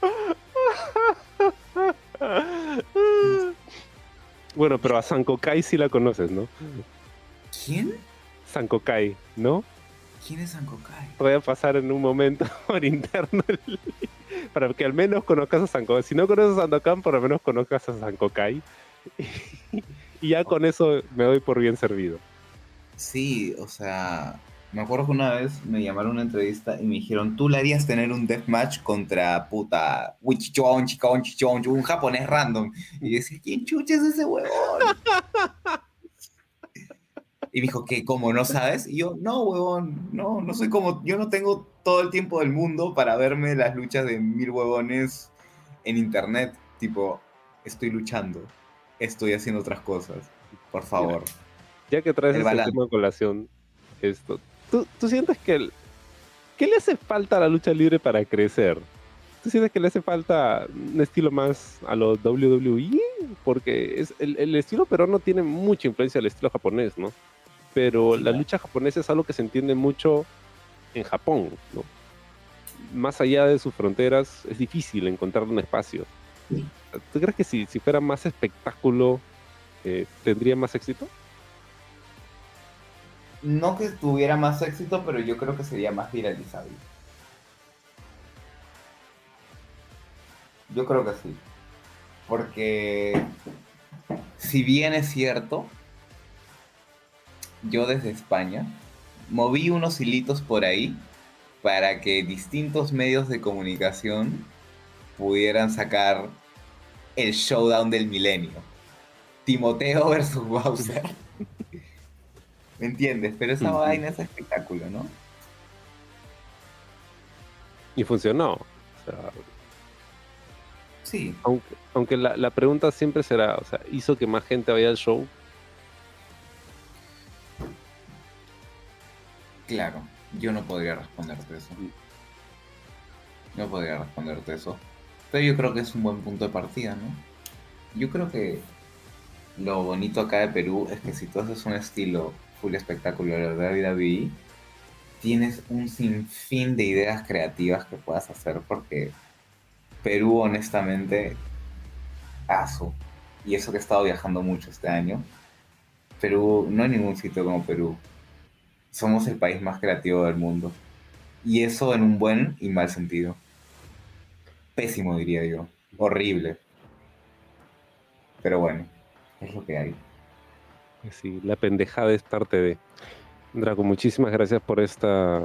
Bueno, pero a Sankokai sí la conoces, ¿no? ¿Quién? Sankokai, ¿no? ¿Quién es Sankokai? Voy a pasar en un momento por interno el para que al menos conozcas a Sankokai. Si no conoces a Sandokan, por lo menos conozcas a Sankokai. Y ya con eso me doy por bien servido. Sí, o sea, me acuerdo que una vez me llamaron a una entrevista y me dijeron, tú le harías tener un deathmatch contra puta un japonés random. Y yo decía, ¿quién chucha es ese huevón? Y dijo, ¿qué? ¿Cómo? ¿No sabes? Y yo, no, huevón, no, no soy como, yo no tengo todo el tiempo del mundo para verme las luchas de mil huevones en internet. Tipo, estoy luchando, estoy haciendo otras cosas. Por favor. Ya que traes El este tema de colación, esto, ¿tú, tú sientes que el- ¿qué le hace falta a la lucha libre para crecer? ¿Tú sientes que le hace falta un estilo más a los WWE? Porque es, el, el estilo peruano tiene mucha influencia del estilo japonés, ¿no? Pero la lucha japonesa es algo que se entiende mucho en Japón, ¿no? Más allá de sus fronteras es difícil encontrar un espacio. ¿Tú crees que si, si fuera más espectáculo eh, tendría más éxito? No que tuviera más éxito, pero yo creo que sería más viralizable. Yo creo que sí. Porque si bien es cierto, yo desde España moví unos hilitos por ahí para que distintos medios de comunicación pudieran sacar el showdown del milenio. Timoteo versus Bowser. ¿Me entiendes? Pero esa vaina es espectáculo, ¿no? Y funcionó. O sea, Sí. aunque aunque la, la pregunta siempre será, o sea, ¿hizo que más gente vaya al show? Claro, yo no podría responderte eso. No podría responderte eso. Pero yo creo que es un buen punto de partida, ¿no? Yo creo que lo bonito acá de Perú es que si tú haces un estilo full espectacular de WWE, tienes un sinfín de ideas creativas que puedas hacer porque Perú, honestamente, aso. Y eso que he estado viajando mucho este año, Perú, no hay ningún sitio como Perú somos el país más creativo del mundo. Y eso en un buen y mal sentido. Pésimo, diría yo. Horrible. Pero bueno, es lo que hay. Pues sí, la pendejada es parte de. Draco, muchísimas gracias por esta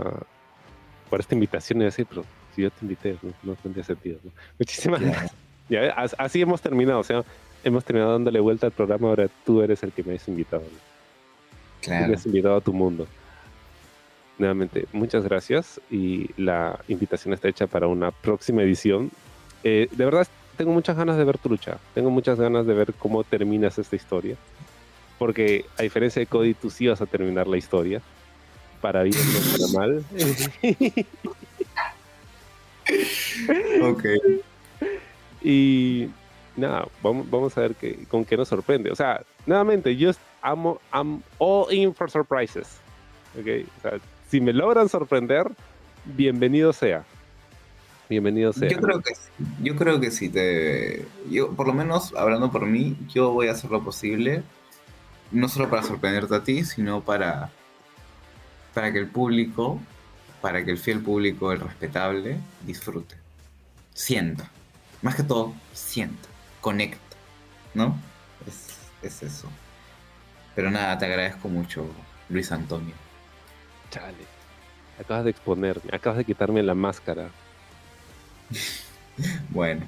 por esta invitación. Y decir, pero si yo te invité, no, no tendría sentido. ¿no? Muchísimas Claro. gracias. Ya así hemos terminado. O sea, hemos terminado dándole vuelta al programa. Ahora tú eres el que me has invitado. ¿no? Tú me Claro. has invitado a tu mundo. Nuevamente, muchas gracias y la invitación está hecha para una próxima edición. Eh, de verdad, tengo muchas ganas de ver tu lucha. Tengo muchas ganas de ver cómo terminas esta historia. Porque a diferencia de Cody, tú sí vas a terminar la historia. Para bien o para mal. Ok. y nada, vamos, vamos a ver qué, con qué nos sorprende. O sea, nuevamente, yo amo, I'm all in for surprises. ¿ok? O sea, si me logran sorprender, bienvenido sea. Bienvenido sea. Yo creo que sí. Yo creo que sí te. Yo, por lo menos, hablando por mí, yo voy a hacer lo posible. No solo para sorprenderte a ti, sino para. Para que el público. Para que el fiel público, el respetable, disfrute. Sienta. Más que todo, sienta. Conecta. ¿No? Es, es eso. Pero nada, te agradezco mucho, Luis Antonio. Chale. Acabas de exponerme, acabas de quitarme la máscara. Bueno.